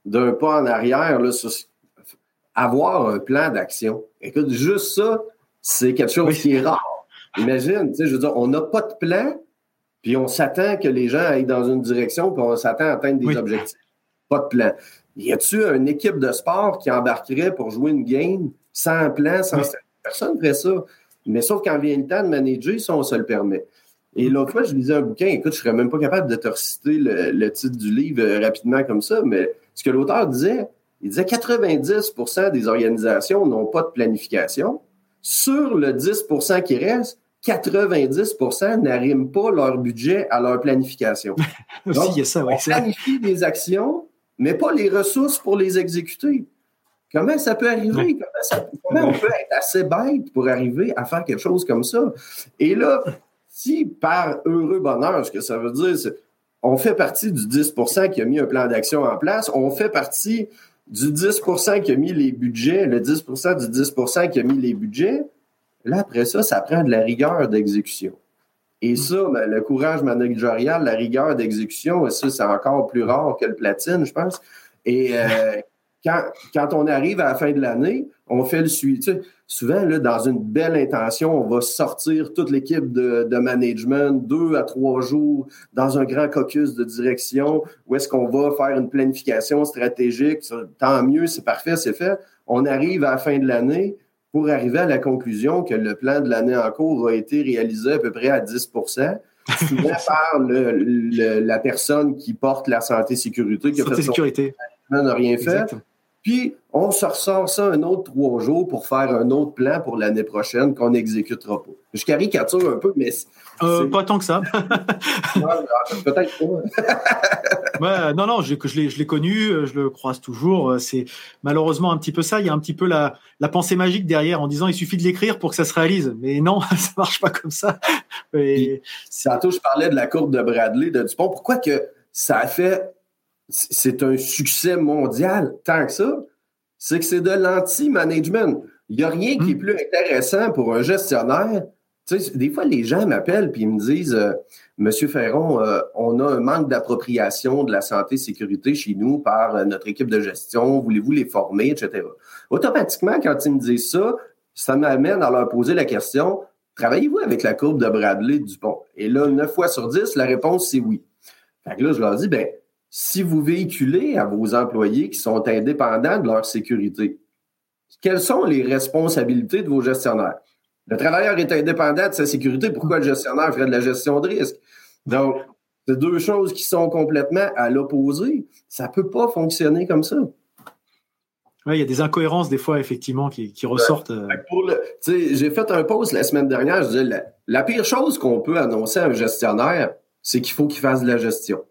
d'un pas en arrière, là, avoir un plan d'action. Écoute, juste ça, c'est quelque chose qui est rare. Imagine, je veux dire, on n'a pas de plan, puis on s'attend que les gens aillent dans une direction, puis on s'attend à atteindre des objectifs. Pas de plan. Y a-tu une équipe de sport qui embarquerait pour jouer une game sans plan, sans personne ne ferait ça. Mais sauf quand vient le temps de manager, ça, on se le permet. Et l'autre fois, je lisais un bouquin, écoute, je serais même pas capable de te reciter le, titre du livre euh, rapidement comme ça, mais ce que l'auteur disait, il disait 90% des organisations n'ont pas de planification. Sur le 10% qui reste, 90% n'arriment pas leur budget à leur planification. Aussi, il y a ça, on planifie des actions, mais pas les ressources pour les exécuter. Comment ça peut arriver? Comment, on peut être assez bête pour arriver à faire quelque chose comme ça? Et là, si par heureux bonheur, ce que ça veut dire, c'est on fait partie du 10% qui a mis un plan d'action en place, on fait partie du 10% qui a mis les budgets, le 10% du 10% qui a mis les budgets, Là, après ça, ça prend de la rigueur d'exécution. Et ça, ben, le courage managérial, la rigueur d'exécution, ça, c'est encore plus rare que le platine, je pense. Et euh, quand, quand, on arrive à la fin de l'année, on fait le suivi. Tu sais, souvent, là, dans une belle intention, on va sortir toute l'équipe de, de, management deux à trois jours dans un grand caucus de direction où est-ce qu'on va faire une planification stratégique. Tant mieux, c'est parfait, c'est fait. On arrive à la fin de l'année, pour arriver à la conclusion que le plan de l'année en cours a été réalisé à peu près à 10% souvent par le, la personne qui porte la santé sécurité, qui a santé sécurité. n'a rien fait. Puis, on se ressort ça un autre trois jours pour faire un autre plan pour l'année prochaine qu'on n'exécutera pas. Je caricature un peu, mais. Euh, pas tant que ça. Peut-être pas. non, non, je, je l'ai connu, euh, je le croise toujours. Euh, c'est malheureusement un petit peu ça. Il y a un petit peu la, la pensée magique derrière en disant il suffit de l'écrire pour que ça se réalise. Mais non, ça marche pas comme ça. Et... Tantôt, je parlais de la courbe de Bradley de Dupont. Pourquoi que ça a fait c'est un succès mondial tant que ça, c'est que c'est de l'anti-management. Il n'y a rien qui est hmm. plus intéressant pour un gestionnaire. Tu sais, des fois, les gens m'appellent et ils me disent euh, Monsieur Ferron, euh, on a un manque d'appropriation de la santé sécurité chez nous par euh, notre équipe de gestion. Voulez-vous les former, etc. Automatiquement, quand ils me disent ça, ça m'amène à leur poser la question Travaillez-vous avec la courbe de Bradley Dupont Et là, 9 fois sur 10, la réponse, c'est oui. Fait que là, je leur dis ben, si vous véhiculez à vos employés qui sont indépendants de leur sécurité, quelles sont les responsabilités de vos gestionnaires? Le travailleur est indépendant de sa sécurité, pourquoi le gestionnaire ferait de la gestion de risque? Donc, c'est deux choses qui sont complètement à l'opposé. Ça ne peut pas fonctionner comme ça. Oui, il y a des incohérences des fois, effectivement, qui, ressortent. Euh. J'ai fait un post la semaine dernière, je disais, la, la pire chose qu'on peut annoncer à un gestionnaire, c'est qu'il faut qu'il fasse de la gestion.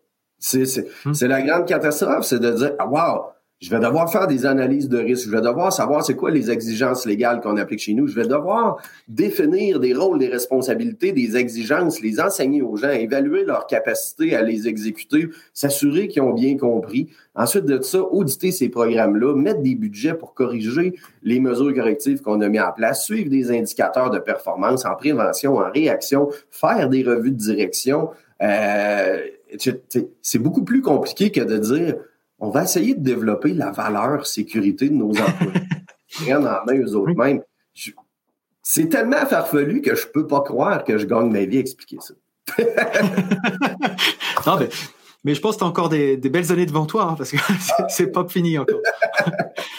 Hmm. C'est la grande catastrophe, c'est de dire, ah, wow, je vais devoir faire des analyses de risque. Je vais devoir savoir c'est quoi les exigences légales qu'on applique chez nous. Je vais devoir définir des rôles, des responsabilités, des exigences, les enseigner aux gens, évaluer leur capacité à les exécuter, s'assurer qu'ils ont bien compris. Ensuite de ça, auditer ces programmes-là, mettre des budgets pour corriger les mesures correctives qu'on a mis en place, suivre des indicateurs de performance en prévention, en réaction, faire des revues de direction. Euh, c'est beaucoup plus compliqué que de dire on va essayer de développer la valeur sécurité de nos employés. Rien en main eux autres mêmes. C'est tellement farfelu que je peux pas croire que je gagne ma vie à expliquer ça. non, mais, mais, je pense que tu as encore des, belles années devant toi, hein, parce que c'est pas fini encore.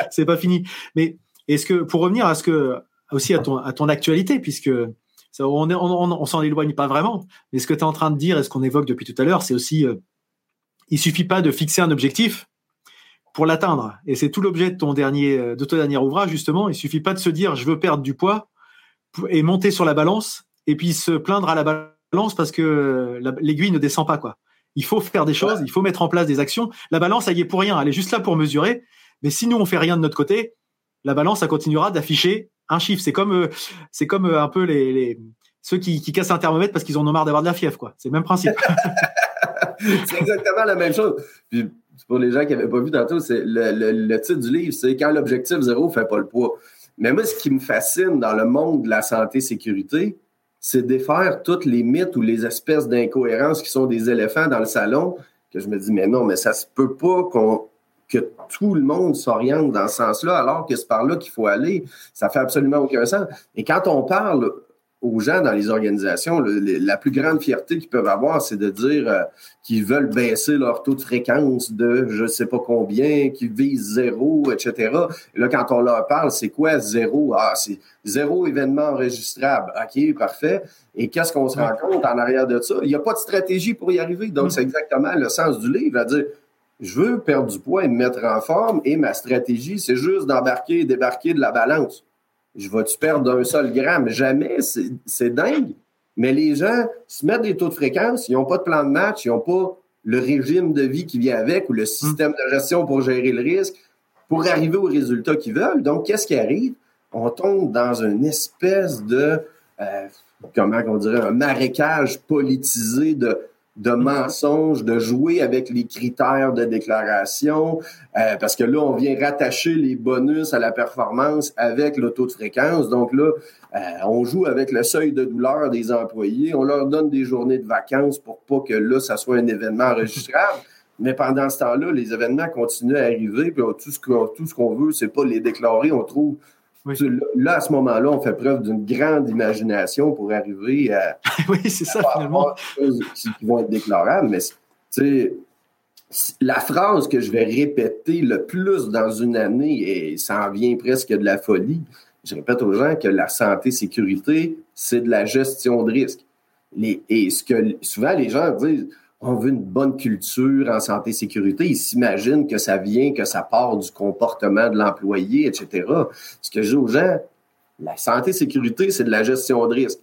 c'est pas fini. Mais est-ce que, pour revenir à ce que, aussi à ton, à ton actualité, puisque on, on, s'en éloigne pas vraiment, mais ce que tu es en train de dire et ce qu'on évoque depuis tout à l'heure, c'est aussi, euh, il suffit pas de fixer un objectif, pour l'atteindre. Et c'est tout l'objet de ton dernier, euh, de ton dernier ouvrage, justement. Il suffit pas de se dire, je veux perdre du poids et monter sur la balance et puis se plaindre à la balance parce que l'aiguille ne descend pas, quoi. Il faut faire des choses, il faut mettre en place des actions. La balance, elle y est pour rien. Elle est juste là pour mesurer. Mais si nous, on fait rien de notre côté, la balance, ça continuera d'afficher un chiffre. C'est comme, euh, c'est comme euh, un peu les, les ceux qui, qui, cassent un thermomètre parce qu'ils en ont marre d'avoir de la fièvre, quoi. C'est le même principe. c'est exactement la même chose. Puis pour les gens qui n'avaient pas vu tantôt, c'est le, titre du livre, c'est quand l'objectif zéro ne fait pas le poids. Mais moi, ce qui me fascine dans le monde de la santé-sécurité, c'est défaire toutes les mythes ou les espèces d'incohérences qui sont des éléphants dans le salon, que je me dis, mais non, mais ça se peut pas qu'on que tout le monde s'oriente dans ce sens-là, alors que c'est par là qu'il faut aller. Ça fait absolument aucun sens. Et quand on parle aux gens dans les organisations, la plus grande fierté qu'ils peuvent avoir, c'est de dire euh, qu'ils veulent baisser leur taux de fréquence de je ne sais pas combien, qu'ils visent zéro, etc. Et là, quand on leur parle, c'est quoi zéro? Ah, c'est zéro événement enregistrable. OK, parfait. Et qu'est-ce qu'on se rend compte en arrière de ça? Il n'y a pas de stratégie pour y arriver. Donc, mm. c'est exactement le sens du livre, à dire je veux perdre du poids et me mettre en forme, et ma stratégie, c'est juste d'embarquer et débarquer de la balance je vais-tu perdre d'un seul gramme? Jamais, c'est dingue. Mais les gens se mettent des taux de fréquence, ils n'ont pas de plan de match, ils n'ont pas le régime de vie qui vient avec ou le système de gestion pour gérer le risque pour arriver aux résultats qu'ils veulent. Donc, qu'est-ce qui arrive? On tombe dans une espèce de, euh, comment on dirait, un marécage politisé de de mensonges, de jouer avec les critères de déclaration, euh, parce que là, on vient rattacher les bonus à la performance avec le taux de fréquence. Donc là, euh, on joue avec le seuil de douleur des employés, on leur donne des journées de vacances pour pas que là, ça soit un événement enregistrable. Mais pendant ce temps-là, les événements continuent à arriver, puis tout ce qu'on, tout ce qu'on veut, c'est pas les déclarer. On trouve Là, à ce moment-là, on fait preuve d'une grande imagination pour arriver à. oui, c'est ça, finalement. qui vont être déclarables. Mais, tu sais, la phrase que je vais répéter le plus dans une année, et ça en vient presque de la folie, je répète aux gens que la santé-sécurité, c'est de la gestion de risque. et ce que souvent les gens disent, on veut une bonne culture en santé-sécurité. Ils s'imaginent que ça vient, que ça part du comportement de l'employé, etc. Ce que je dis aux gens, la santé-sécurité, c'est de la gestion de risque.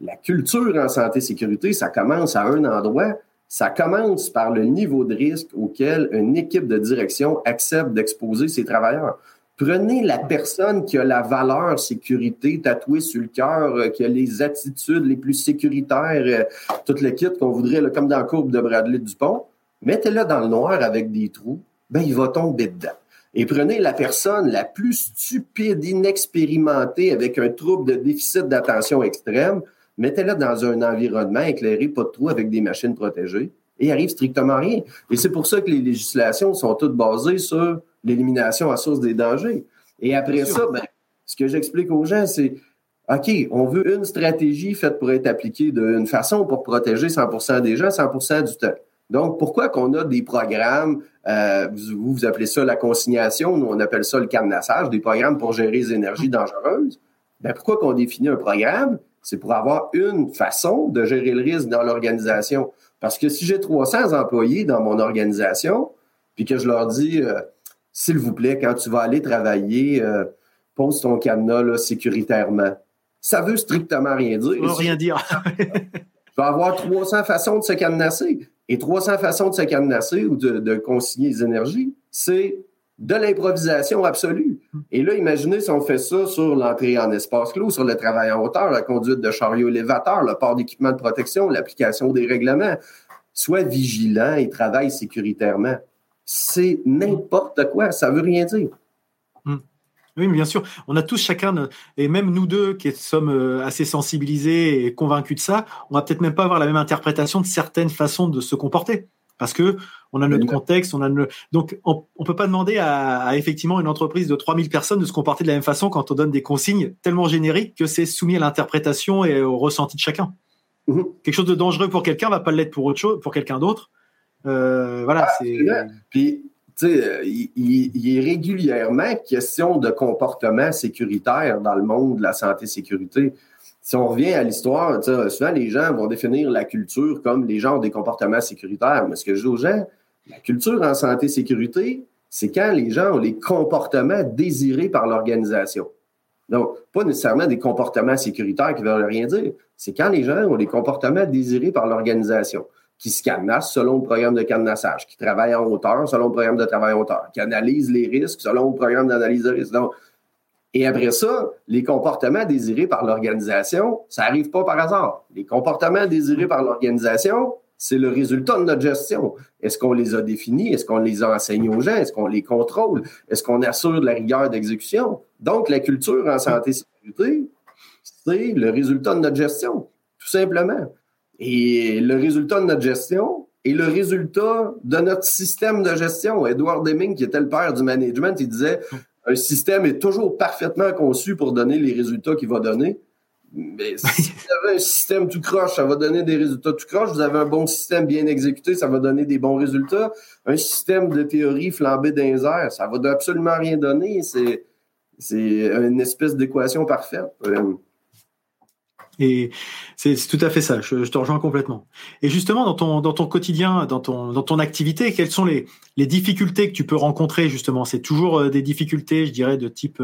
La culture en santé-sécurité, ça commence à un endroit. Ça commence par le niveau de risque auquel une équipe de direction accepte d'exposer ses travailleurs. Prenez la personne qui a la valeur sécurité tatouée sur le cœur, euh, qui a les attitudes les plus sécuritaires, euh, toute l'équipe qu'on voudrait, comme dans la courbe de Bradley Dupont. Mettez-la dans le noir avec des trous, ben il va tomber dedans. Et prenez la personne la plus stupide, inexpérimentée, avec un trouble de déficit d'attention extrême, mettez-la dans un environnement éclairé, pas de trous, avec des machines protégées, et il arrive strictement rien. Et c'est pour ça que les législations sont toutes basées sur l'élimination à source des dangers. Et après ça, ben, ce que j'explique aux gens, c'est OK, on veut une stratégie faite pour être appliquée d'une façon pour protéger 100% des gens 100% du temps. Donc, pourquoi qu'on a des programmes, euh, vous, vous appelez ça la consignation, nous on appelle ça le cadenassage, des programmes pour gérer les énergies dangereuses? Ben, pourquoi qu'on définit un programme? C'est pour avoir une façon de gérer le risque dans l'organisation. Parce que si j'ai 300 employés dans mon organisation, puis que je leur dis, euh, s'il vous plaît, quand tu vas aller travailler, euh, pose ton cadenas sécuritairement. Ça veut strictement rien dire. Ça veut rien dire. tu vas avoir 300 façons de se cadenasser. Et 300 façons de se cadenasser ou de, consigner les énergies, c'est de l'improvisation absolue. Et là, imaginez si on fait ça sur l'entrée en espace clos, sur le travail en hauteur, la conduite de chariot élévateur, le port d'équipement de protection, l'application des règlements. Sois vigilant et travaille sécuritairement. C'est n'importe quoi, ça veut rien dire. Hmm. Oui, bien sûr. On a tous chacun, et même nous deux qui sommes euh, assez sensibilisés et convaincus de ça, on va peut-être même pas avoir la même interprétation de certaines façons de se comporter parce que on a notre contexte, on a donc on, ne peut pas demander à, effectivement une entreprise de 3000 personnes de se comporter de la même façon quand on donne des consignes tellement génériques que c'est soumis à l'interprétation et au ressenti de chacun. Mhm. Quelque chose de dangereux pour quelqu'un va pas l'être pour autre chose, pour quelqu'un d'autre. Euh, voilà. Ah, c'est... Puis tu sais, il, il, est régulièrement question de comportement sécuritaire dans le monde de la santé-sécurité si on revient à l'histoire, souvent les gens vont définir la culture comme les gens ont des comportements sécuritaires. Mais ce que je dis aux gens, la culture en santé-sécurité, c'est quand les gens ont les comportements désirés par l'organisation. Donc, pas nécessairement des comportements sécuritaires qui ne veulent rien dire. C'est quand les gens ont les comportements désirés par l'organisation, qui se cadenassent selon le programme de cadenassage, qui travaillent en hauteur selon le programme de travail en hauteur, qui analysent les risques selon le programme d'analyse de risque. Et après ça, les comportements désirés par l'organisation, ça n'arrive pas par hasard. Les comportements désirés par l'organisation, c'est le résultat de notre gestion. Est-ce qu'on les a définis? Est-ce qu'on les a enseignés aux gens? Est-ce qu'on les contrôle? Est-ce qu'on assure de la rigueur d'exécution? Donc, la culture en santé et sécurité, c'est le résultat de notre gestion, tout simplement. Et le résultat de notre gestion est le résultat de notre système de gestion. Edward Deming, qui était le père du management, il disait un système est toujours parfaitement conçu pour donner les résultats qu'il va donner. Mais si vous avez un système tout croche, ça va donner des résultats tout croche. Vous avez un bon système bien exécuté, ça va donner des bons résultats. Un système de théorie flambé airs, ça va absolument rien donner. C'est, c'est une espèce d'équation parfaite. Euh, et c'est tout à fait ça, je, te rejoins complètement. Et justement, dans ton, dans ton quotidien, dans ton, dans ton activité, quelles sont les, les difficultés que tu peux rencontrer justement? C'est toujours euh, des difficultés, je dirais, de type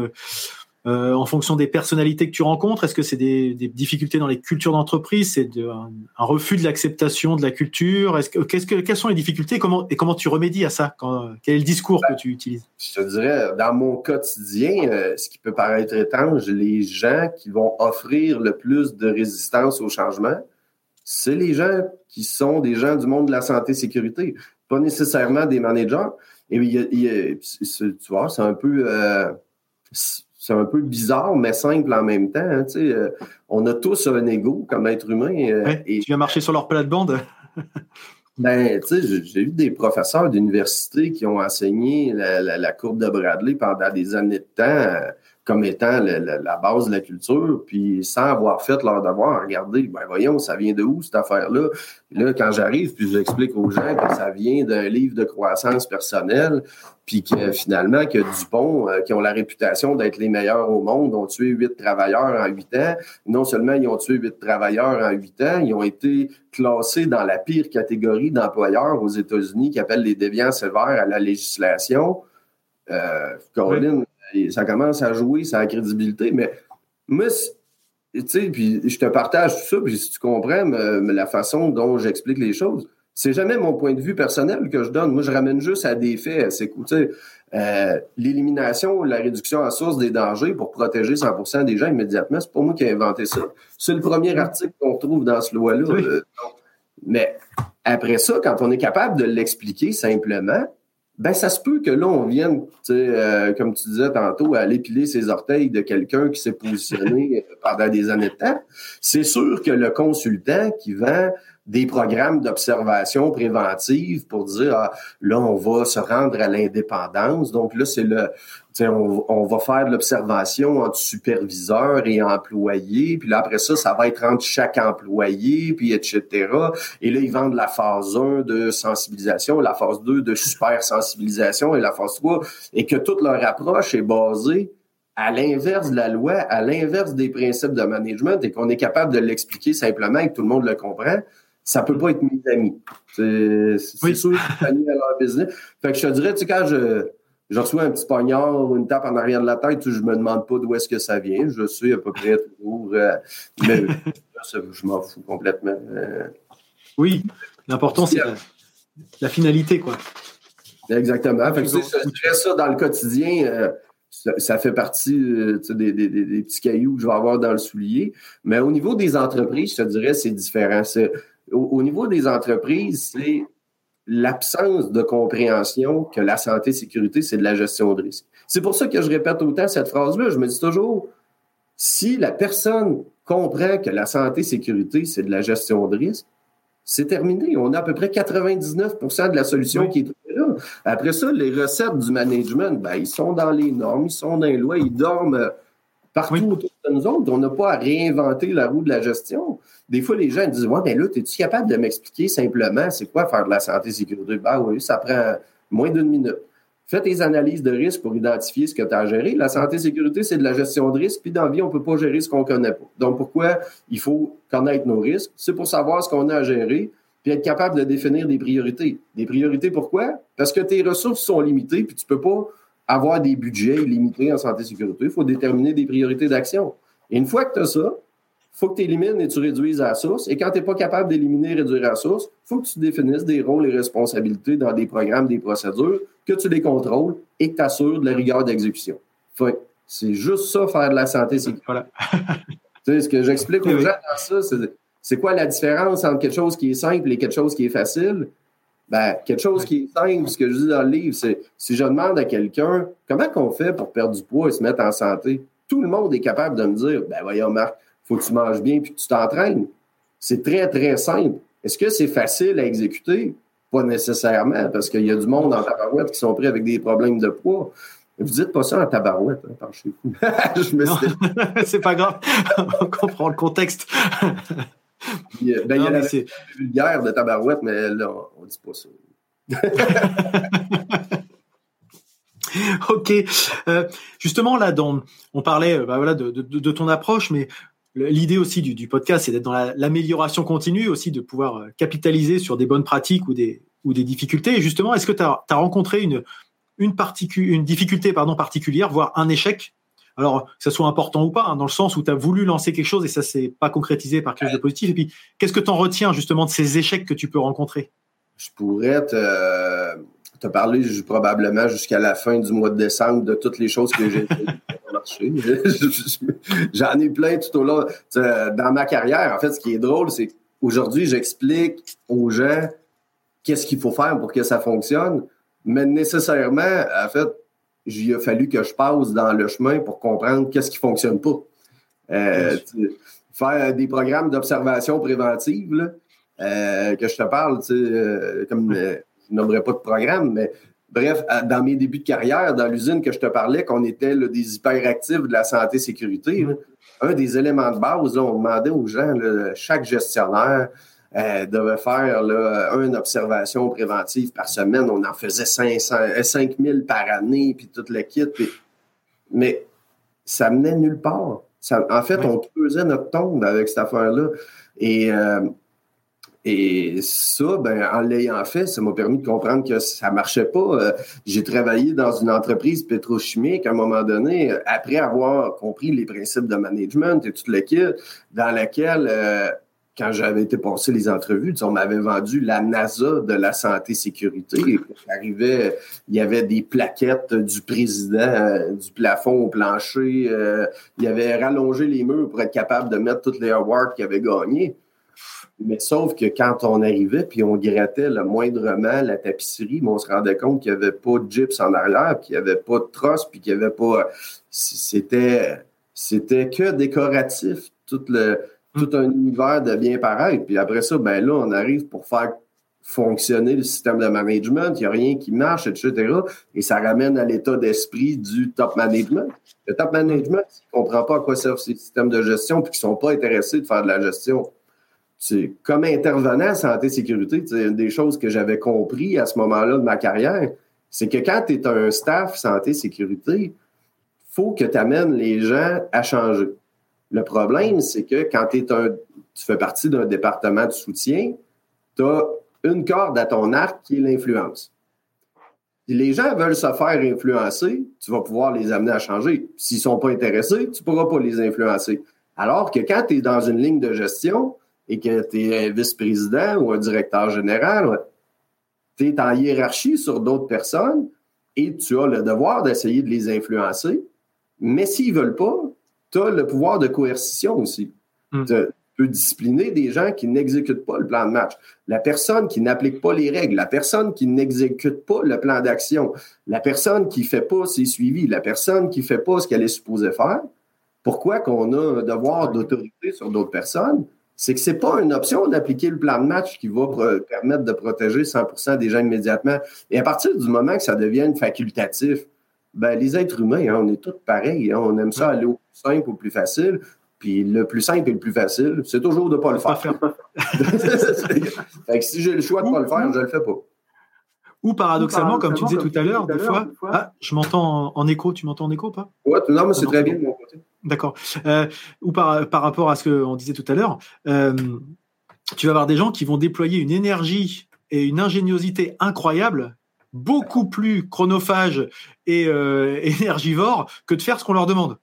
euh, en fonction des personnalités que tu rencontres Est-ce que c'est des, difficultés dans les cultures d'entreprise? C'est un, refus de l'acceptation de la culture? Est-ce que, qu'est-ce que, Quelles sont les difficultés? Et comment, et comment tu remédies à ça? Quel est le discours que tu utilises? Je te dirais, dans mon quotidien, euh, ce qui peut paraître étrange, les gens qui vont offrir le plus de résistance au changement, c'est les gens qui sont des gens du monde de la santé-sécurité, pas nécessairement des managers. Et tu vois, c'est un peu... Euh, c'est un peu bizarre, mais simple en même temps. Hein, euh, on a tous un ego comme être humain. Euh, et, tu viens marcher sur leur plate-bande? ben, tu sais, j'ai eu des professeurs d'université qui ont enseigné la, courbe de Bradley pendant des années de temps. Comme étant la base de la culture, puis sans avoir fait leur devoir, regarder, ben voyons, ça vient de où cette affaire-là? Là, quand j'arrive, puis j'explique aux gens que ça vient d'un livre de croissance personnelle, puis que finalement, que Dupont, euh, qui ont la réputation d'être les meilleurs au monde, ont tué huit travailleurs en huit ans. Non seulement ils ont tué huit travailleurs en huit ans, ils ont été classés dans la pire catégorie d'employeurs aux États-Unis qui appellent les déviants sévères à la législation. Euh, Ça commence à jouer sa crédibilité. Mais moi, tu sais, puis je te partage tout ça, puis si tu comprends la façon dont j'explique les choses, c'est jamais mon point de vue personnel que je donne. Moi, je ramène juste à des faits. C'est écoutez, euh, l'élimination, la réduction en source des dangers pour protéger 100% des gens immédiatement, c'est pas moi qui ai inventé ça. C'est le premier article qu'on trouve dans ce loi-là. Euh, mais après ça, quand on est capable de l'expliquer simplement, ben ça se peut que là, on vienne, euh, comme tu disais tantôt, aller piler ses orteils de quelqu'un qui s'est positionné pendant des années de temps. C'est sûr que le consultant qui vend des programmes d'observation préventive pour dire ah, là on va se rendre à l'indépendance donc là c'est le on, on, va faire de l'observation entre superviseur et employé puis là après ça ça va être entre chaque employé puis etc et là ils vendent la phase 1 de sensibilisation la phase 2 de super sensibilisation et la phase 3 et que toute leur approche est basée à l'inverse de la loi, à l'inverse des principes de management et qu'on est capable de l'expliquer simplement et que tout le monde le comprend, ça peut pas être mes amis. C'est sûr que à leur business. Fait que je te dirais, tu sais, quand je, je reçois un petit poignard ou une tape en arrière de la tête, je me demande pas d'où est-ce que ça vient. Je suis à peu près toujours. Euh, mais je m'en fous complètement. Euh. oui, l'important, c'est la, finalité, quoi. Exactement. Fait que, je dirais ça dans le quotidien. Euh, ça, fait partie euh, des, petits cailloux que je vais avoir dans le soulier. Mais au niveau des entreprises, je te dirais, c'est différent. Au, niveau des entreprises, c'est l'absence de compréhension que la santé sécurité, c'est de la gestion de risque. C'est pour ça que je répète autant cette phrase-là. Je me dis toujours, si la personne comprend que la santé sécurité, c'est de la gestion de risque, c'est terminé. On a à peu près 99% de la solution qui est là. Après ça, les recettes du management, ben, ils sont dans les normes, ils sont dans les lois, ils dorment partout autour de nous autres. On n'a pas à réinventer la roue de la gestion. Des fois, les gens disent Ouais, mais là, es-tu capable de m'expliquer simplement c'est quoi faire de la santé sécurité? Ben oui, ça prend moins d'une minute. Fais tes analyses de risque pour identifier ce que tu as à gérer. La santé sécurité, c'est de la gestion de risque. Puis dans la vie, on ne peut pas gérer ce qu'on ne connaît pas. Donc, pourquoi il faut connaître nos risques? C'est pour savoir ce qu'on a à gérer, puis être capable de définir des priorités. Des priorités, pourquoi? Parce que tes ressources sont limitées, puis tu ne peux pas avoir des budgets illimités en santé sécurité. Il faut déterminer des priorités d'action. Et une fois que tu as ça, faut que tu élimines et tu réduises à la source. Et quand tu n'es pas capable d'éliminer et réduire à la source, il faut que tu définisses des rôles et responsabilités dans des programmes, des procédures, que tu les contrôles et que tu assures de la rigueur d'exécution. c'est juste ça, faire de la santé sécurité. Voilà. tu sais, ce que j'explique aux gens dans ça, c'est quoi la différence entre quelque chose qui est simple et quelque chose qui est facile? Ben, quelque chose qui est simple, ce que je dis dans le livre, c'est si je demande à quelqu'un comment qu'on fait pour perdre du poids et se mettre en santé, tout le monde est capable de me dire ben voyons Marc, faut que tu manges bien puis que tu t'entraînes. C'est très, très simple. Est-ce que c'est facile à exécuter? Pas nécessairement, parce qu'il y a du monde en tabarouette qui sont pris avec des problèmes de poids. Vous dites pas ça en tabarouette, hein, par chez vous. c'est pas grave. On comprend le contexte. Ben, il y a la vulgaire de tabarouette, mais là, on ne dit pas ça. ok. Euh, justement, là, on parlait bah, voilà, de, de, ton approche, mais L'idée aussi du, podcast, c'est d'être dans l'amélioration continue, aussi de pouvoir euh, capitaliser sur des bonnes pratiques ou des, ou des difficultés. Et justement, est-ce que tu as, rencontré une, une, une difficulté pardon, particulière, voire un échec alors, que ça soit important ou pas, hein, dans le sens où tu as voulu lancer quelque chose et ça s'est pas concrétisé par quelque chose de positif. Et puis, qu'est-ce que tu en retiens justement de ces échecs que tu peux rencontrer? Je pourrais te, te parler probablement jusqu'à la fin du mois de décembre de toutes les choses que j'ai J'en ai plein tout au long. Dans ma carrière, en fait, ce qui est drôle, c'est qu'aujourd'hui, j'explique aux gens qu'est-ce qu'il faut faire pour que ça fonctionne, mais nécessairement, en fait, il a fallu que je passe dans le chemin pour comprendre qu'est-ce qui fonctionne pas. Euh, faire des programmes d'observation préventive, euh, que je te parle, euh, comme je nommerai pas de programme, mais Bref, dans mes débuts de carrière, dans l'usine que je te parlais, qu'on était des hyperactifs de la santé-sécurité, un des éléments de base, on demandait aux gens, chaque gestionnaire euh, devait faire une observation préventive par semaine. On en faisait 500, 5000 euh, par année, puis toute le kit. Mais ça menait nulle part. en fait, on creusait notre tombe avec cette affaire-là. Et euh, et ça, ben, en l'ayant fait, ça m'a permis de comprendre que ça marchait pas. Euh, j'ai travaillé dans une entreprise pétrochimique à un moment donné, après avoir compris les principes de management et tout le kit, dans laquelle, euh, quand j'avais été passer les entrevues, on m'avait vendu la NASA de la santé sécurité. Il y avait des plaquettes du président euh, du plafond au plancher. il avait rallongé les murs pour être capable de mettre toutes les awards qu'il avait gagnés. Mais sauf que quand on arrivait, puis on grattait le moindrement la tapisserie, on se rendait compte qu'il n'y avait pas de gyps en arrière, puis qu'il n'y avait pas de trosse, puis qu'il n'y avait pas. C'était, c'était que décoratif, tout, le, tout un univers de bien paraître. Puis après ça, ben là, on arrive pour faire fonctionner le système de management, il n'y a rien qui marche, etc. Et ça ramène à l'état d'esprit du top management. Le top management, ne comprend pas à quoi servent ces systèmes de gestion, puis qui ne sont pas intéressés de faire de la gestion comme intervenant en santé-sécurité, une des choses que j'avais compris à ce moment-là de ma carrière, c'est que quand tu es un staff santé-sécurité, faut que tu amènes les gens à changer. Le problème, c'est que quand un, tu fais partie d'un département de soutien, tu as une corde à ton arc qui est l'influence. Si les gens veulent se faire influencer, tu vas pouvoir les amener à changer. S'ils ne sont pas intéressés, tu ne pourras pas les influencer. Alors que quand tu es dans une ligne de gestion, et que tu es un vice-président ou un directeur général, tu es en hiérarchie sur d'autres personnes et tu as le devoir d'essayer de les influencer. Mais s'ils ne veulent pas, tu as le pouvoir de coercition aussi. Hmm. Tu peux discipliner des gens qui n'exécutent pas le plan de match. La personne qui n'applique pas les règles, la personne qui n'exécute pas le plan d'action, la personne qui ne fait pas ses suivis, la personne qui ne fait pas ce qu'elle est supposée faire. Pourquoi qu'on a un devoir d'autorité sur d'autres personnes? c'est que c'est pas une option d'appliquer le plan de match qui va permettre de protéger 100% des gens immédiatement. Et à partir du moment que ça devient facultatif, ben, les êtres humains, hein, on est tous pareils. Hein. on aime ça aller au plus simple, au plus facile. Puis le plus simple et le plus facile, c'est toujours de ne pas le faire. fait que si j'ai le choix de ne pas le faire, je ne le fais pas. Ou paradoxalement, comme tu disais tout à l'heure, des fois, ah, je m'entends en, écho, tu m'entends en écho pas? Ouais, non, mais c'est très bien de mon côté. D'accord. Euh, ou par, par rapport à ce qu'on disait tout à l'heure, euh, tu vas avoir des gens qui vont déployer une énergie et une ingéniosité incroyable, beaucoup plus chronophage et euh, énergivore que de faire ce qu'on leur demande.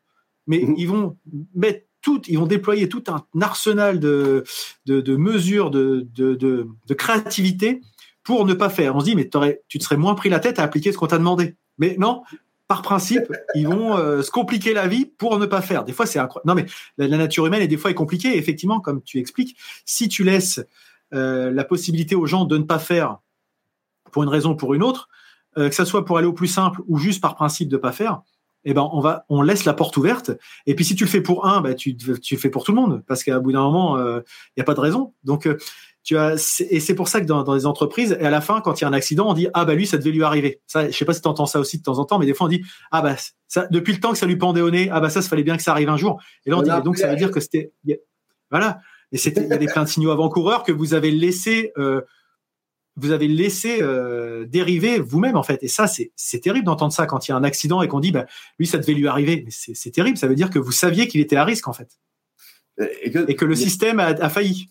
Mais mhm. ils vont mettre tout, ils vont déployer tout un arsenal de, de, de mesures, de, de, de, créativité pour ne pas faire. On se dit, mais tu te serais moins pris la tête à appliquer ce qu'on t'a demandé. Mais non, par principe, ils vont euh, se compliquer la vie pour ne pas faire. Des fois, c'est incroyable. Non, mais la, nature humaine est des fois est compliquée. effectivement, comme tu expliques, si tu laisses euh, la possibilité aux gens de ne pas faire pour une raison ou pour une autre, euh, que ce soit pour aller au plus simple ou juste par principe de ne pas faire, eh ben on va, on laisse la porte ouverte. Et puis si tu le fais pour un, ben, tu, tu le fais pour tout le monde, parce qu'à bout d'un moment, il n'y a pas de raison. Donc tu as, et c'est pour ça que dans, dans, les entreprises, et à la fin, quand il y a un accident, on dit ah bah lui, ça devait lui arriver. Ça, je sais pas si tu entends ça aussi de temps en temps, mais des fois on dit ah bah ça, depuis le temps que ça lui pendait au nez, ah bah ça, ça fallait bien que ça arrive un jour. Et là on dit donc ça veut dire que c'était voilà. Et c'était il y a des plein de signaux avant-coureurs que vous avez laissé euh, vous avez laissé euh, dériver vous-même en fait. Et ça c'est terrible d'entendre ça quand il y a un accident et qu'on dit bah lui ça devait lui arriver. Mais c'est terrible. Ça veut dire que vous saviez qu'il était à risque en fait. Et que, et que le système a, a failli.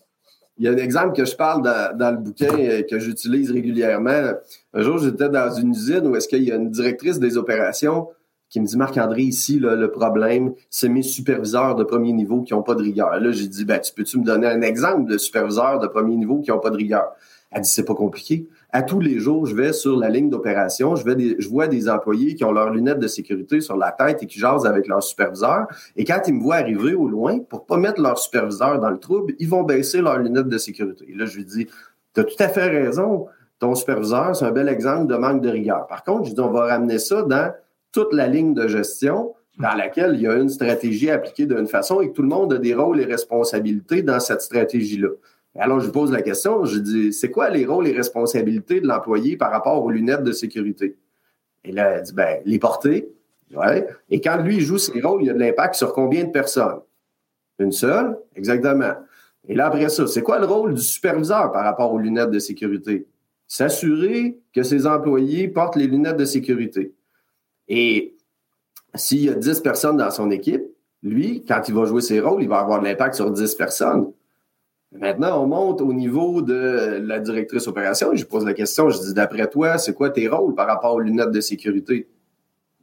Il y a un exemple que je parle dans, le bouquin et que j'utilise régulièrement. Un jour, j'étais dans une usine où est-ce qu'il y a une directrice des opérations qui me dit Marc-André, ici, le problème, c'est mes superviseurs de premier niveau qui n'ont pas de rigueur. Là, j'ai dit ben, tu peux-tu me donner un exemple de superviseurs de premier niveau qui n'ont pas de rigueur? Elle dit c'est pas compliqué à tous les jours, je vais sur la ligne d'opération, je, je vois des employés qui ont leurs lunettes de sécurité sur la tête et qui jasent avec leur superviseur. Et quand ils me voient arriver au loin, pour pas mettre leur superviseur dans le trouble, ils vont baisser leurs lunettes de sécurité. Et là, je lui dis, tu as tout à fait raison. Ton superviseur, c'est un bel exemple de manque de rigueur. Par contre, je dis, on va ramener ça dans toute la ligne de gestion dans laquelle il y a une stratégie appliquée d'une façon et que tout le monde a des rôles et responsabilités dans cette stratégie-là. Alors, je pose la question, je dis, c'est quoi les rôles et responsabilités de l'employé par rapport aux lunettes de sécurité? Et là, elle dit, ben, les porter. Et quand lui joue ses rôles, il y a de l'impact sur combien de personnes? Une seule? Exactement. Et là, après ça, c'est quoi le rôle du superviseur par rapport aux lunettes de sécurité? S'assurer que ses employés portent les lunettes de sécurité. Et s'il y a 10 personnes dans son équipe, lui, quand il va jouer ses rôles, il va avoir de l'impact sur 10 personnes. Maintenant, on monte au niveau de la directrice opération je pose la question, je dis, d'après toi, c'est quoi tes rôles par rapport aux lunettes de sécurité?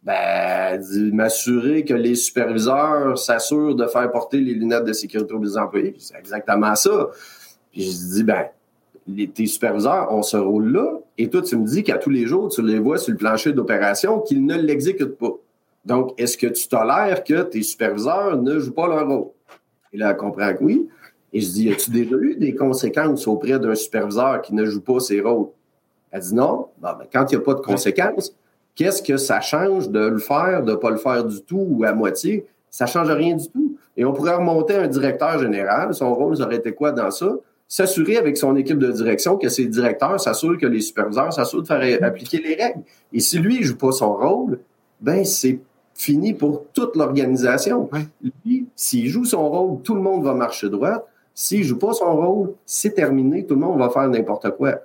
Ben, m'assurer que les superviseurs s'assurent de faire porter les lunettes de sécurité aux employés. C'est exactement ça. Puis je dis, ben, tes superviseurs ont ce rôle-là, et toi, tu me dis qu'à tous les jours, tu les vois sur le plancher d'opération, qu'ils ne l'exécutent pas. Donc, est-ce que tu tolères que tes superviseurs ne jouent pas leur rôle? Et là, elle comprend que oui. Et je dis, as-tu déjà eu des conséquences auprès d'un superviseur qui ne joue pas ses rôles? Elle dit non. ben, quand il n'y a pas de conséquences, qu'est-ce que ça change de le faire, de ne pas le faire du tout ou à moitié? Ça ne change rien du tout. Et on pourrait remonter un directeur général. Son rôle aurait été quoi dans ça? S'assurer avec son équipe de direction que ses directeurs s'assurent que les superviseurs s'assurent de faire appliquer les règles. Et si lui ne joue pas son rôle, ben c'est fini pour toute l'organisation. Lui, s'il joue son rôle, tout le monde va marcher droit. S'il joue pas son rôle, c'est terminé, tout le monde va faire n'importe quoi.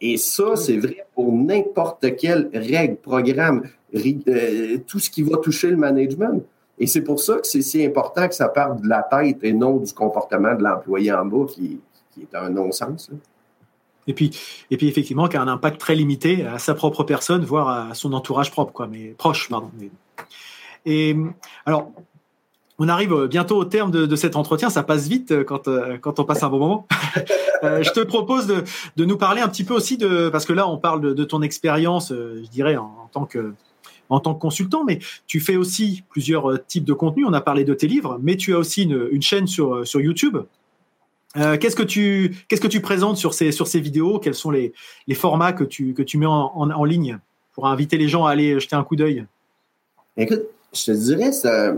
Et ça, c'est vrai pour n'importe quelle règle, programme, euh, tout ce qui va toucher le management. Et c'est pour ça que c'est si important que ça parte de la tête et non du comportement de l'employé en bas qui, est un non-sens. Et puis, et puis effectivement, qui a un impact très limité à sa propre personne, voire à son entourage propre, quoi, mais proche, pardon. Et alors, on arrive euh, bientôt au terme de, cet entretien. Ça passe vite euh, quand, euh, quand on passe un bon moment. je te propose de, de, nous parler un petit peu aussi de, parce que là, on parle de, ton expérience, je dirais, en, tant que en tant que consultant, mais tu fais aussi plusieurs types de contenus. On a parlé de tes livres, mais tu as aussi une, chaîne sur, sur YouTube. qu'est-ce que tu qu'est-ce que tu présentes sur ces sur ces vidéos? Quels sont les, les formats que tu que tu mets en, en, en ligne pour inviter les gens à aller jeter un coup d'œil? Écoute, je te dirais ça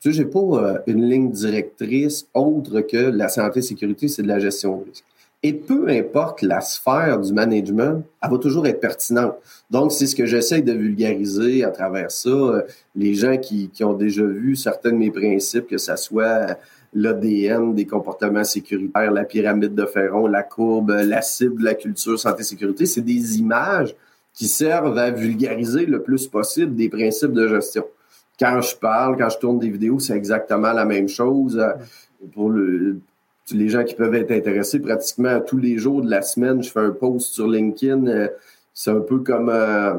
tu sais, j'ai pas euh, une ligne directrice autre que la santé et sécurité, c'est de la gestion de risque. Et peu importe la sphère du management, elle va toujours être pertinente. Donc, c'est ce que j'essaie de vulgariser à travers ça. Les gens qui, qui, ont déjà vu certains de mes principes, que ce soit l'ADN des comportements sécuritaires, la pyramide de Ferron, la courbe, la cible, la culture, santé-sécurité, c'est des images qui servent à vulgariser le plus possible des principes de gestion quand je parle, quand je tourne des vidéos, c'est exactement la même chose. Euh, pour les gens qui peuvent être intéressés, pratiquement tous les jours de la semaine, je fais un post sur LinkedIn. Euh, c'est un peu comme euh,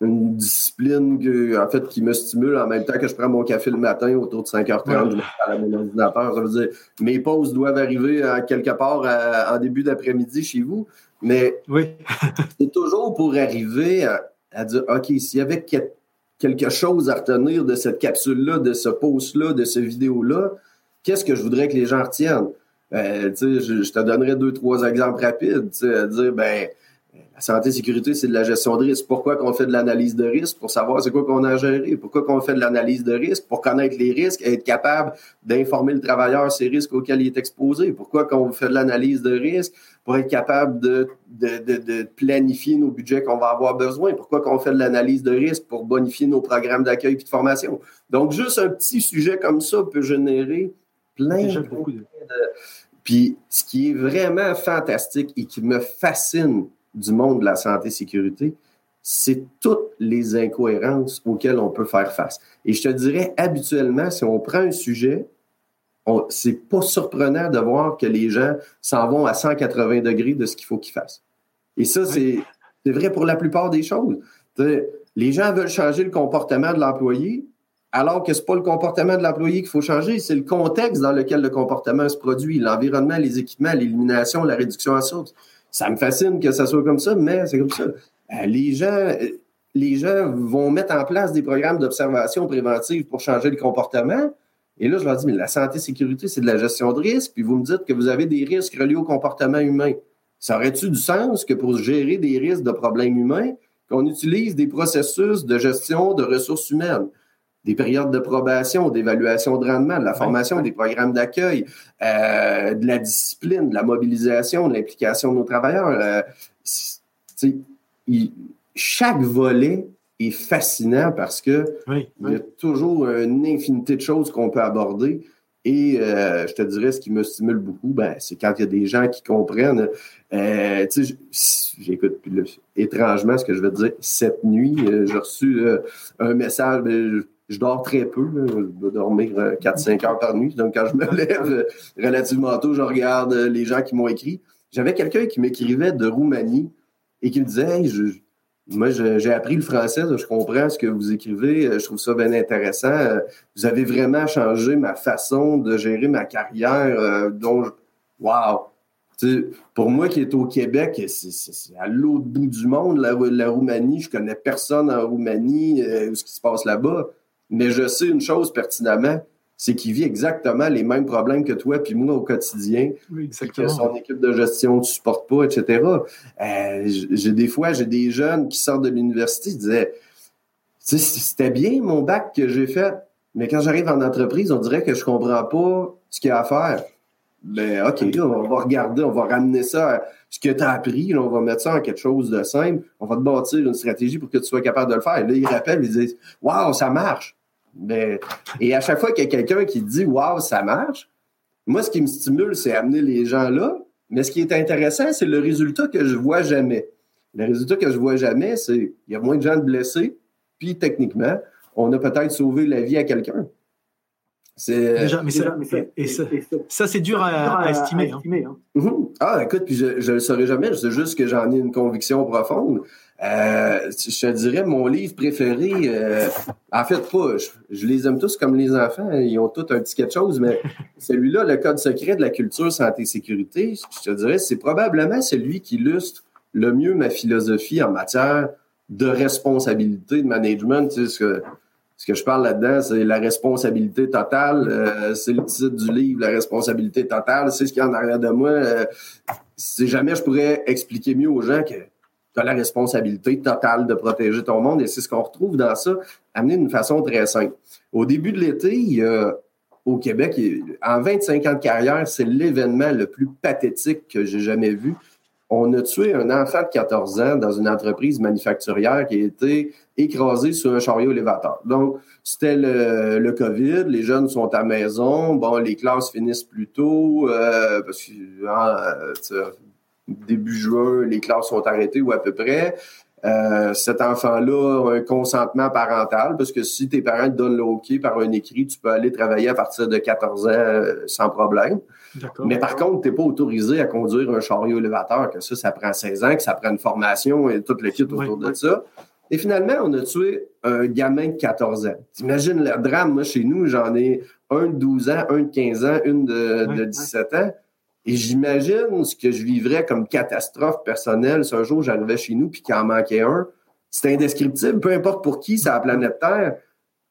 une discipline en fait, qui me stimule en même temps que je prends mon café le matin autour de 5h30 je à mon ordinateur. Ça veut dire mes pauses doivent arriver à quelque part en début d'après-midi chez vous. Mais oui. c'est toujours pour arriver à, à dire OK, s'il y avait quelque chose à retenir de cette capsule-là, de ce post-là, de ce vidéo-là, qu'est-ce que je voudrais que les gens retiennent? Euh, je, te donnerai deux, trois exemples rapides. À dire, ben, la santé et sécurité, c'est de la gestion de risque. Pourquoi qu'on fait de l'analyse de risque? Pour savoir c'est quoi qu'on a géré. Pourquoi qu'on fait de l'analyse de risque? Pour connaître les risques et être capable d'informer le travailleur ces risques auxquels il est exposé. Pourquoi qu'on fait de l'analyse de risque? Pour être capable de, de, de, de planifier nos budgets qu'on va avoir besoin. Pourquoi qu'on fait de l'analyse de risque? Pour bonifier nos programmes d'accueil et de formation? Donc, juste un petit sujet comme ça peut générer plein de... de... Puis, ce qui est vraiment fantastique et qui me fascine du monde de la santé-sécurité, c'est toutes les incohérences auxquelles on peut faire face. Et je te dirais, habituellement, si on prend un sujet, c'est pas surprenant de voir que les gens s'en vont à 180 degrés de ce qu'il faut qu'ils fassent. Et ça, c'est vrai pour la plupart des choses. Les gens veulent changer le comportement de l'employé, alors que ce n'est pas le comportement de l'employé qu'il faut changer, c'est le contexte dans lequel le comportement se produit, l'environnement, les équipements, l'élimination, la réduction à source. Ça me fascine que ça soit comme ça, mais c'est comme ça. Euh, les gens, euh, les gens vont mettre en place des programmes d'observation préventive pour changer le comportement. Et là, je leur dis, mais la santé sécurité, c'est de la gestion de risque, puis vous me dites que vous avez des risques reliés au comportement humain. Ça aurait-tu du sens que pour gérer des risques de problèmes humains, qu'on utilise des processus de gestion de ressources humaines? Des périodes de probation, d'évaluation de rendement, de la formation, des programmes d'accueil, euh, de la discipline, de la mobilisation, de l'implication de nos travailleurs. Euh, chaque volet est fascinant parce que il y a toujours une infinité de choses qu'on peut aborder. Et euh, je te dirais, ce qui me stimule beaucoup, ben, c'est quand il y a des gens qui comprennent. j'écoute étrangement ce que je veux dire. Cette nuit, j'ai reçu un message. Ben, je dors très peu. Je dois dormir 4-5 euh, heures par nuit. Donc, quand je me lève euh, relativement tôt, je regarde euh, les gens qui m'ont écrit. J'avais quelqu'un qui m'écrivait de Roumanie et qui me disait je, Moi, j'ai appris le français, je comprends ce que vous écrivez, je trouve ça bien intéressant. Vous avez vraiment changé ma façon de gérer ma carrière. Donc, wow! pour moi qui est au Québec, c'est à l'autre bout du monde, la, la, Roumanie. Je connais personne en Roumanie, euh, ce qui se passe là-bas. Mais je sais une chose pertinemment, c'est qu'il vit exactement les mêmes problèmes que toi puis moi au quotidien. Oui. Que son équipe de gestion ne supporte pas, etc. Euh, j'ai des fois, j'ai des jeunes qui sortent de l'université, ils disaient c'était bien mon bac que j'ai fait, mais quand j'arrive en entreprise, on dirait que je comprends pas ce qu'il y a à faire. Ben, OK, on va regarder, on va ramener ça à ce que tu as appris, on va mettre ça en quelque chose de simple, on va te bâtir une stratégie pour que tu sois capable de le faire. là, ils rappellent, ils disent Waouh, ça marche. Ben, et à chaque fois qu'il y a quelqu'un qui dit Waouh, ça marche, moi, ce qui me stimule, c'est amener les gens là. Mais ce qui est intéressant, c'est le résultat que je vois jamais. Le résultat que je vois jamais, c'est il y a moins de gens blessés, puis techniquement, on a peut-être sauvé la vie à quelqu'un. C'est Déjà, mais, ça, ça, c'est dur à, estimer. Hein. Hein. Mhm. Ah, écoute, puis je ne le saurais jamais. C'est juste que j'en ai une conviction profonde. Euh, je te dirais, mon livre préféré, euh, en fait, pas, je, les aime tous comme les enfants, ils ont tous un petit quelque chose, mais celui-là, le code secret de la culture santé sécurité, je te dirais, c'est probablement celui qui illustre le mieux ma philosophie en matière de responsabilité, de management. Tu sais, ce, que, ce que je parle là-dedans, c'est la responsabilité totale. Euh, c'est le titre du livre, la responsabilité totale. C'est ce qu'il y a en arrière de moi. Euh, si jamais je pourrais expliquer mieux aux gens que la responsabilité totale de protéger ton monde, et c'est ce qu'on retrouve dans ça, amené d'une façon très simple. Au début de l'été, au Québec, en 25 ans de carrière, c'est l'événement le plus pathétique que j'ai jamais vu on a tué un enfant de 14 ans dans une entreprise manufacturière qui a été écrasé sur un chariot élévateur. Donc, c'était le, le, COVID, les jeunes sont à maison, bon, les classes finissent plus tôt, euh, parce que hein, début juin, les classes sont arrêtées ou à peu près. Euh, cet enfant-là a un consentement parental, parce que si tes parents te donnent le OK par un écrit, tu peux aller travailler à partir de 14 ans euh, sans problème. Mais par contre, tu n'es pas autorisé à conduire un chariot élévateur, que ça, ça prend 16 ans, que ça prend une formation et tout le kit autour de ça. Et finalement, on a tué un gamin de 14 ans. T'imagines le drame, moi, chez nous, j'en ai un de 12 ans, un de 15 ans, une de, 17 ans. Et j'imagine ce que je vivrais comme catastrophe personnelle si un jour j'arrivais chez nous puis qu'il en manquait un. C'est indescriptible, peu importe pour qui, c'est la planète Terre.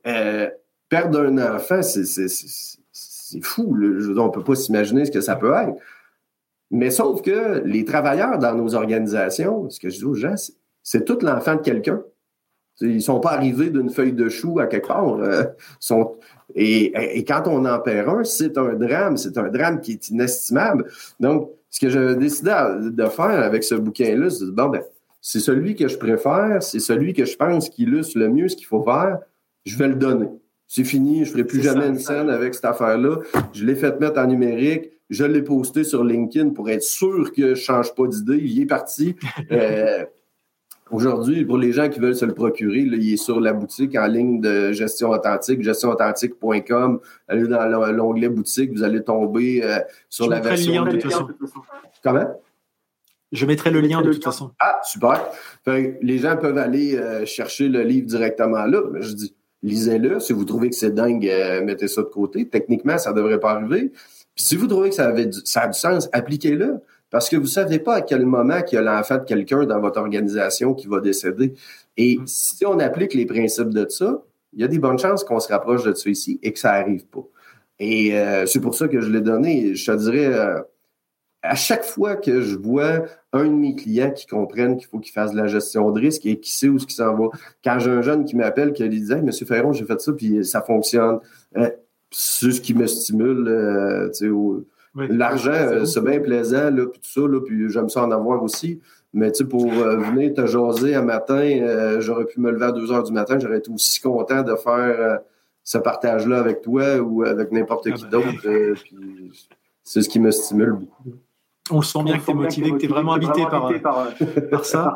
Euh, perdre un enfant, c'est fou. on ne peut pas s'imaginer ce que ça peut être. Mais sauf que les travailleurs dans nos organisations, ce que je dis aux gens, c'est tout l'enfant de quelqu'un. Ils ne sont pas arrivés d'une feuille de chou à quelque part. Euh, et, quand on en perd un, c'est un drame. C'est un drame qui est inestimable. Donc, ce que j'ai décidé de faire avec ce bouquin-là, c'est bon, ben, c'est celui que je préfère, c'est celui que je pense qui illustre le mieux ce qu'il faut faire, je vais le donner c'est fini, je ferai plus jamais une scène avec cette affaire-là. Je l'ai fait mettre en numérique, je l'ai posté sur LinkedIn pour être sûr que je change pas d'idée. Il est parti. Euh, aujourd'hui, pour les gens qui veulent se le procurer, il est sur la boutique en ligne de Gestion Authentique, gestionauthentique.com. Allez dans l'onglet boutique, vous allez tomber euh, sur la version. Le lien, de toute façon. Comment? Je mettrai le lien de toute façon. Ah, super. les gens peuvent aller euh, chercher le livre directement là. Je dis, lisez-le. Si vous trouvez que c'est dingue, euh, mettez ça de côté. Techniquement, ça ne devrait pas arriver. Puis si vous trouvez que ça, avait du, ça a du sens, appliquez-le. Parce que vous ne savez pas à quel moment qu'il y a l'enfant de quelqu'un dans votre organisation qui va décéder. Et mm. si on applique les principes de ça, il y a des bonnes chances qu'on se rapproche de ça ici et que ça n'arrive pas. Et euh, c'est pour ça que je l'ai donné. Je te dirais, euh, à chaque fois que je vois un de mes clients qui comprenne qu'il faut qu'il fasse de la gestion de risque et qui sait où ce qui s'en va, quand j'ai un jeune qui m'appelle qui dit hey, Monsieur Ferron, j'ai fait ça, puis ça fonctionne. Euh, c'est ce qui me stimule. Euh, L'argent, euh, c'est bien plaisant, là, puis tout ça, là, puis j'aime ça en avoir aussi. Mais tu sais, pour venir te jaser un matin, j'aurais pu me lever à 2 heures du matin, j'aurais été aussi content de faire ce partage-là avec toi ou avec n'importe ah qui ben. d'autre. c'est ce qui me stimule beaucoup. On sent bien que tu es motivé, que tu es vraiment habité par, par, ça.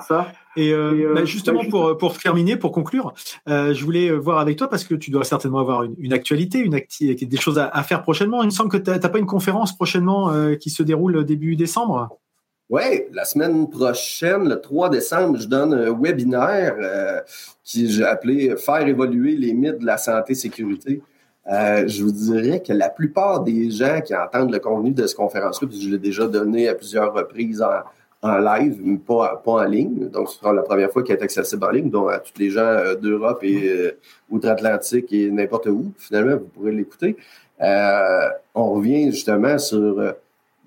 Et, euh, bah, justement, pour, pour terminer, pour conclure, euh, je voulais voir avec toi, parce que tu dois certainement avoir une, actualité, une des choses à, faire prochainement. Il me semble que tu n'as pas une conférence prochainement euh, qui se déroule début décembre. Oui, la semaine prochaine, le 3 décembre, je donne un webinaire qui j'ai appelé Faire évoluer les mythes de la santé-sécurité. Euh, je vous dirais que la plupart des gens qui entendent le contenu de cette conférence-là, puis je l'ai déjà donné à plusieurs reprises en, live, mais pas, pas en ligne. Donc, ce sera la première fois qu'il est accessible en ligne, donc à tous les gens euh, d'Europe et euh, outre-Atlantique et n'importe où. Finalement, vous pourrez l'écouter. on revient justement sur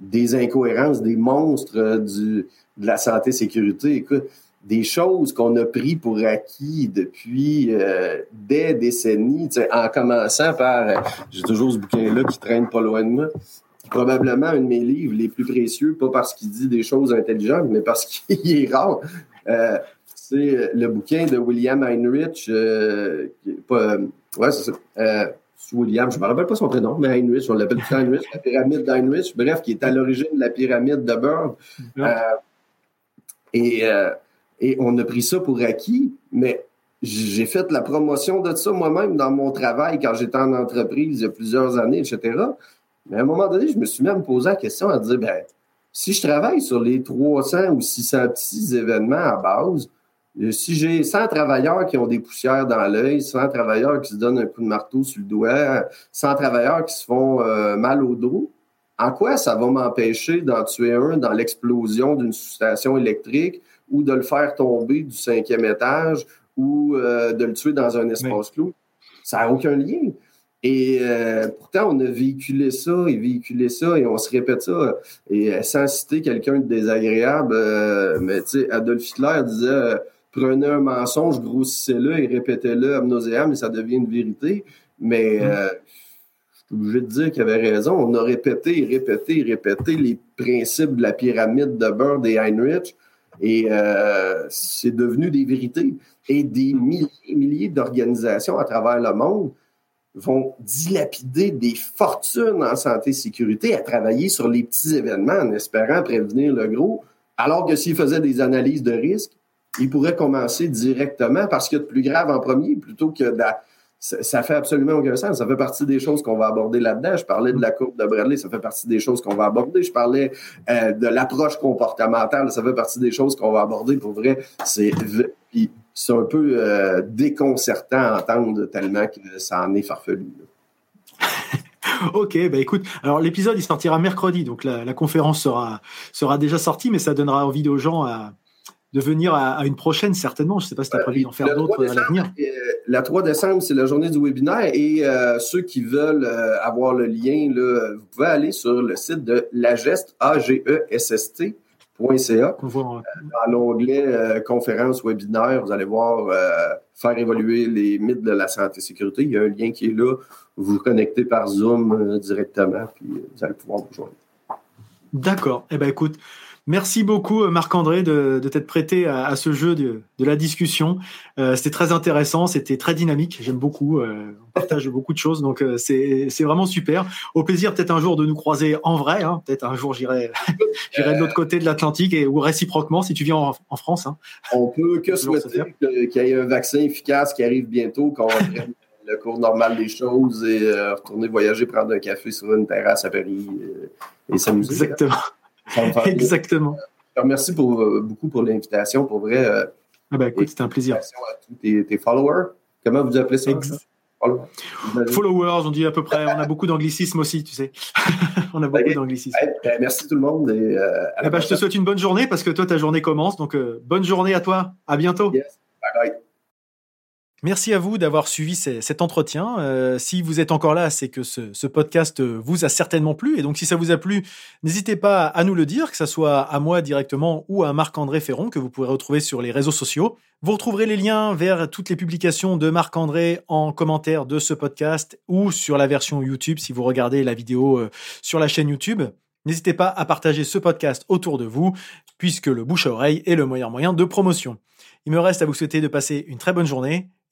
des incohérences, des monstres du, de la santé-sécurité. Écoute, des choses qu'on a pris pour acquis depuis euh, des décennies, en commençant par, euh, j'ai toujours ce bouquin-là qui traîne pas loin de moi, probablement un de mes livres les plus précieux, pas parce qu'il dit des choses intelligentes, mais parce qu'il est rare. Euh, c'est le bouquin de William Heinrich, pas, ouais, c'est ça. William, je ne me rappelle pas son prénom, mais Heinrich, on l'appelle Heinrich, la pyramide d'Heinrich, bref, qui est à l'origine de la pyramide de Bird. et et on a pris ça pour acquis, mais j'ai fait la promotion de ça moi-même dans mon travail quand j'étais en entreprise il y a plusieurs années, etc. Mais à un moment donné, je me suis même posé la question à dire, ben, si je travaille sur les 300 ou 600 petits événements à base, Si j'ai 100 travailleurs qui ont des poussières dans l'œil, 100 travailleurs qui se donnent un coup de marteau sur le doigt, 100 travailleurs qui se font euh, mal au dos, en quoi ça va m'empêcher d'en tuer un dans l'explosion d'une station électrique ou de le faire tomber du cinquième étage ou euh, de le tuer dans un espace clos? Ça n'a aucun lien. Et euh, pourtant, on a véhiculé ça et véhiculé ça et on se répète ça. Et euh, sans citer quelqu'un de désagréable, mais tu sais, Adolf Hitler disait prenez un mensonge, grossissez-le et répétez-le à nauseam et ça devient une vérité. Mais je suis obligé de dire qu'il avait raison. On a répété et répété et répété les principes de la pyramide de Bird et Heinrich et c'est devenu des vérités. Et des milliers et milliers d'organisations à travers le monde vont dilapider des fortunes en santé et sécurité à travailler sur les petits événements en espérant prévenir le gros, alors que s'ils faisaient des analyses de risque, ils pourraient commencer directement parce qu'il y a de plus grave en premier plutôt que de ça, fait absolument aucun sens. Ça fait partie des choses qu'on va aborder là-dedans. Je parlais de la courbe de Bradley, ça fait partie des choses qu'on va aborder. Je parlais euh, de l'approche comportementale, ça fait partie des choses qu'on va aborder. Pour vrai, c'est un peu euh, déconcertant à entendre tellement que ça en est farfelu. ok, bah écoute, alors l'épisode il sortira mercredi, donc la, conférence sera, sera déjà sortie, mais ça donnera envie aux gens à, de venir à, une prochaine certainement. Je ne sais pas si tu as prévu d'en faire d'autres à l'avenir. Euh, la 3 décembre, c'est la journée du webinaire et euh, ceux qui veulent avoir le lien, là, vous pouvez aller sur le site de l'agest, A-G-E-S-S-T, .ca. Euh, dans l'onglet euh, conférence webinaire, vous allez voir euh, faire évoluer les mythes de la santé et sécurité. Il y a un lien qui est là. Vous vous connectez par Zoom directement, puis vous allez pouvoir vous joindre. D'accord. Eh bien, écoute, Merci beaucoup euh, Marc-André de, de t'être prêté à, ce jeu de, de la discussion. Euh, c'était très intéressant, c'était très dynamique. J'aime beaucoup. Euh, on partage beaucoup de choses, donc euh, c'est vraiment super. Au plaisir peut-être un jour de nous croiser en vrai. Hein. Peut-être un jour j'irai j'irai de l'autre côté de l'Atlantique et ou réciproquement si tu viens en, en France. Hein. On peut que souhaiter qu'il y ait un vaccin efficace qui arrive bientôt, qu'on reprenne le cours normal des choses et retourner voyager, prendre un café sur une terrasse à Paris et s'amuser. Exactement. Exactement. Je te remercie pour, euh, beaucoup pour l'invitation. Pour vrai. Euh, ah ben, écoute, c'était un plaisir. À tous tes, followers. Comment vous appelez ça? Followers. on dit à peu près. On a beaucoup d'anglicisme aussi, tu sais. on a beaucoup d'anglicisme. Ben, merci tout le monde. Et, euh, eh ben, je te souhaite une bonne journée parce que toi, ta journée commence. Donc, bonne journée à toi. À bientôt. Yes. Bye bye. Merci à vous d'avoir suivi cet entretien. Euh, si vous êtes encore là, c'est que ce, podcast vous a certainement plu. Et donc, si ça vous a plu, n'hésitez pas à nous le dire, que ce soit à moi directement ou à Marc-André Ferron, que vous pourrez retrouver sur les réseaux sociaux. Vous retrouverez les liens vers toutes les publications de Marc-André en commentaire de ce podcast ou sur la version YouTube si vous regardez la vidéo euh, sur la chaîne YouTube. N'hésitez pas à partager ce podcast autour de vous, puisque le bouche à oreille est le meilleur moyen de promotion. Il me reste à vous souhaiter de passer une très bonne journée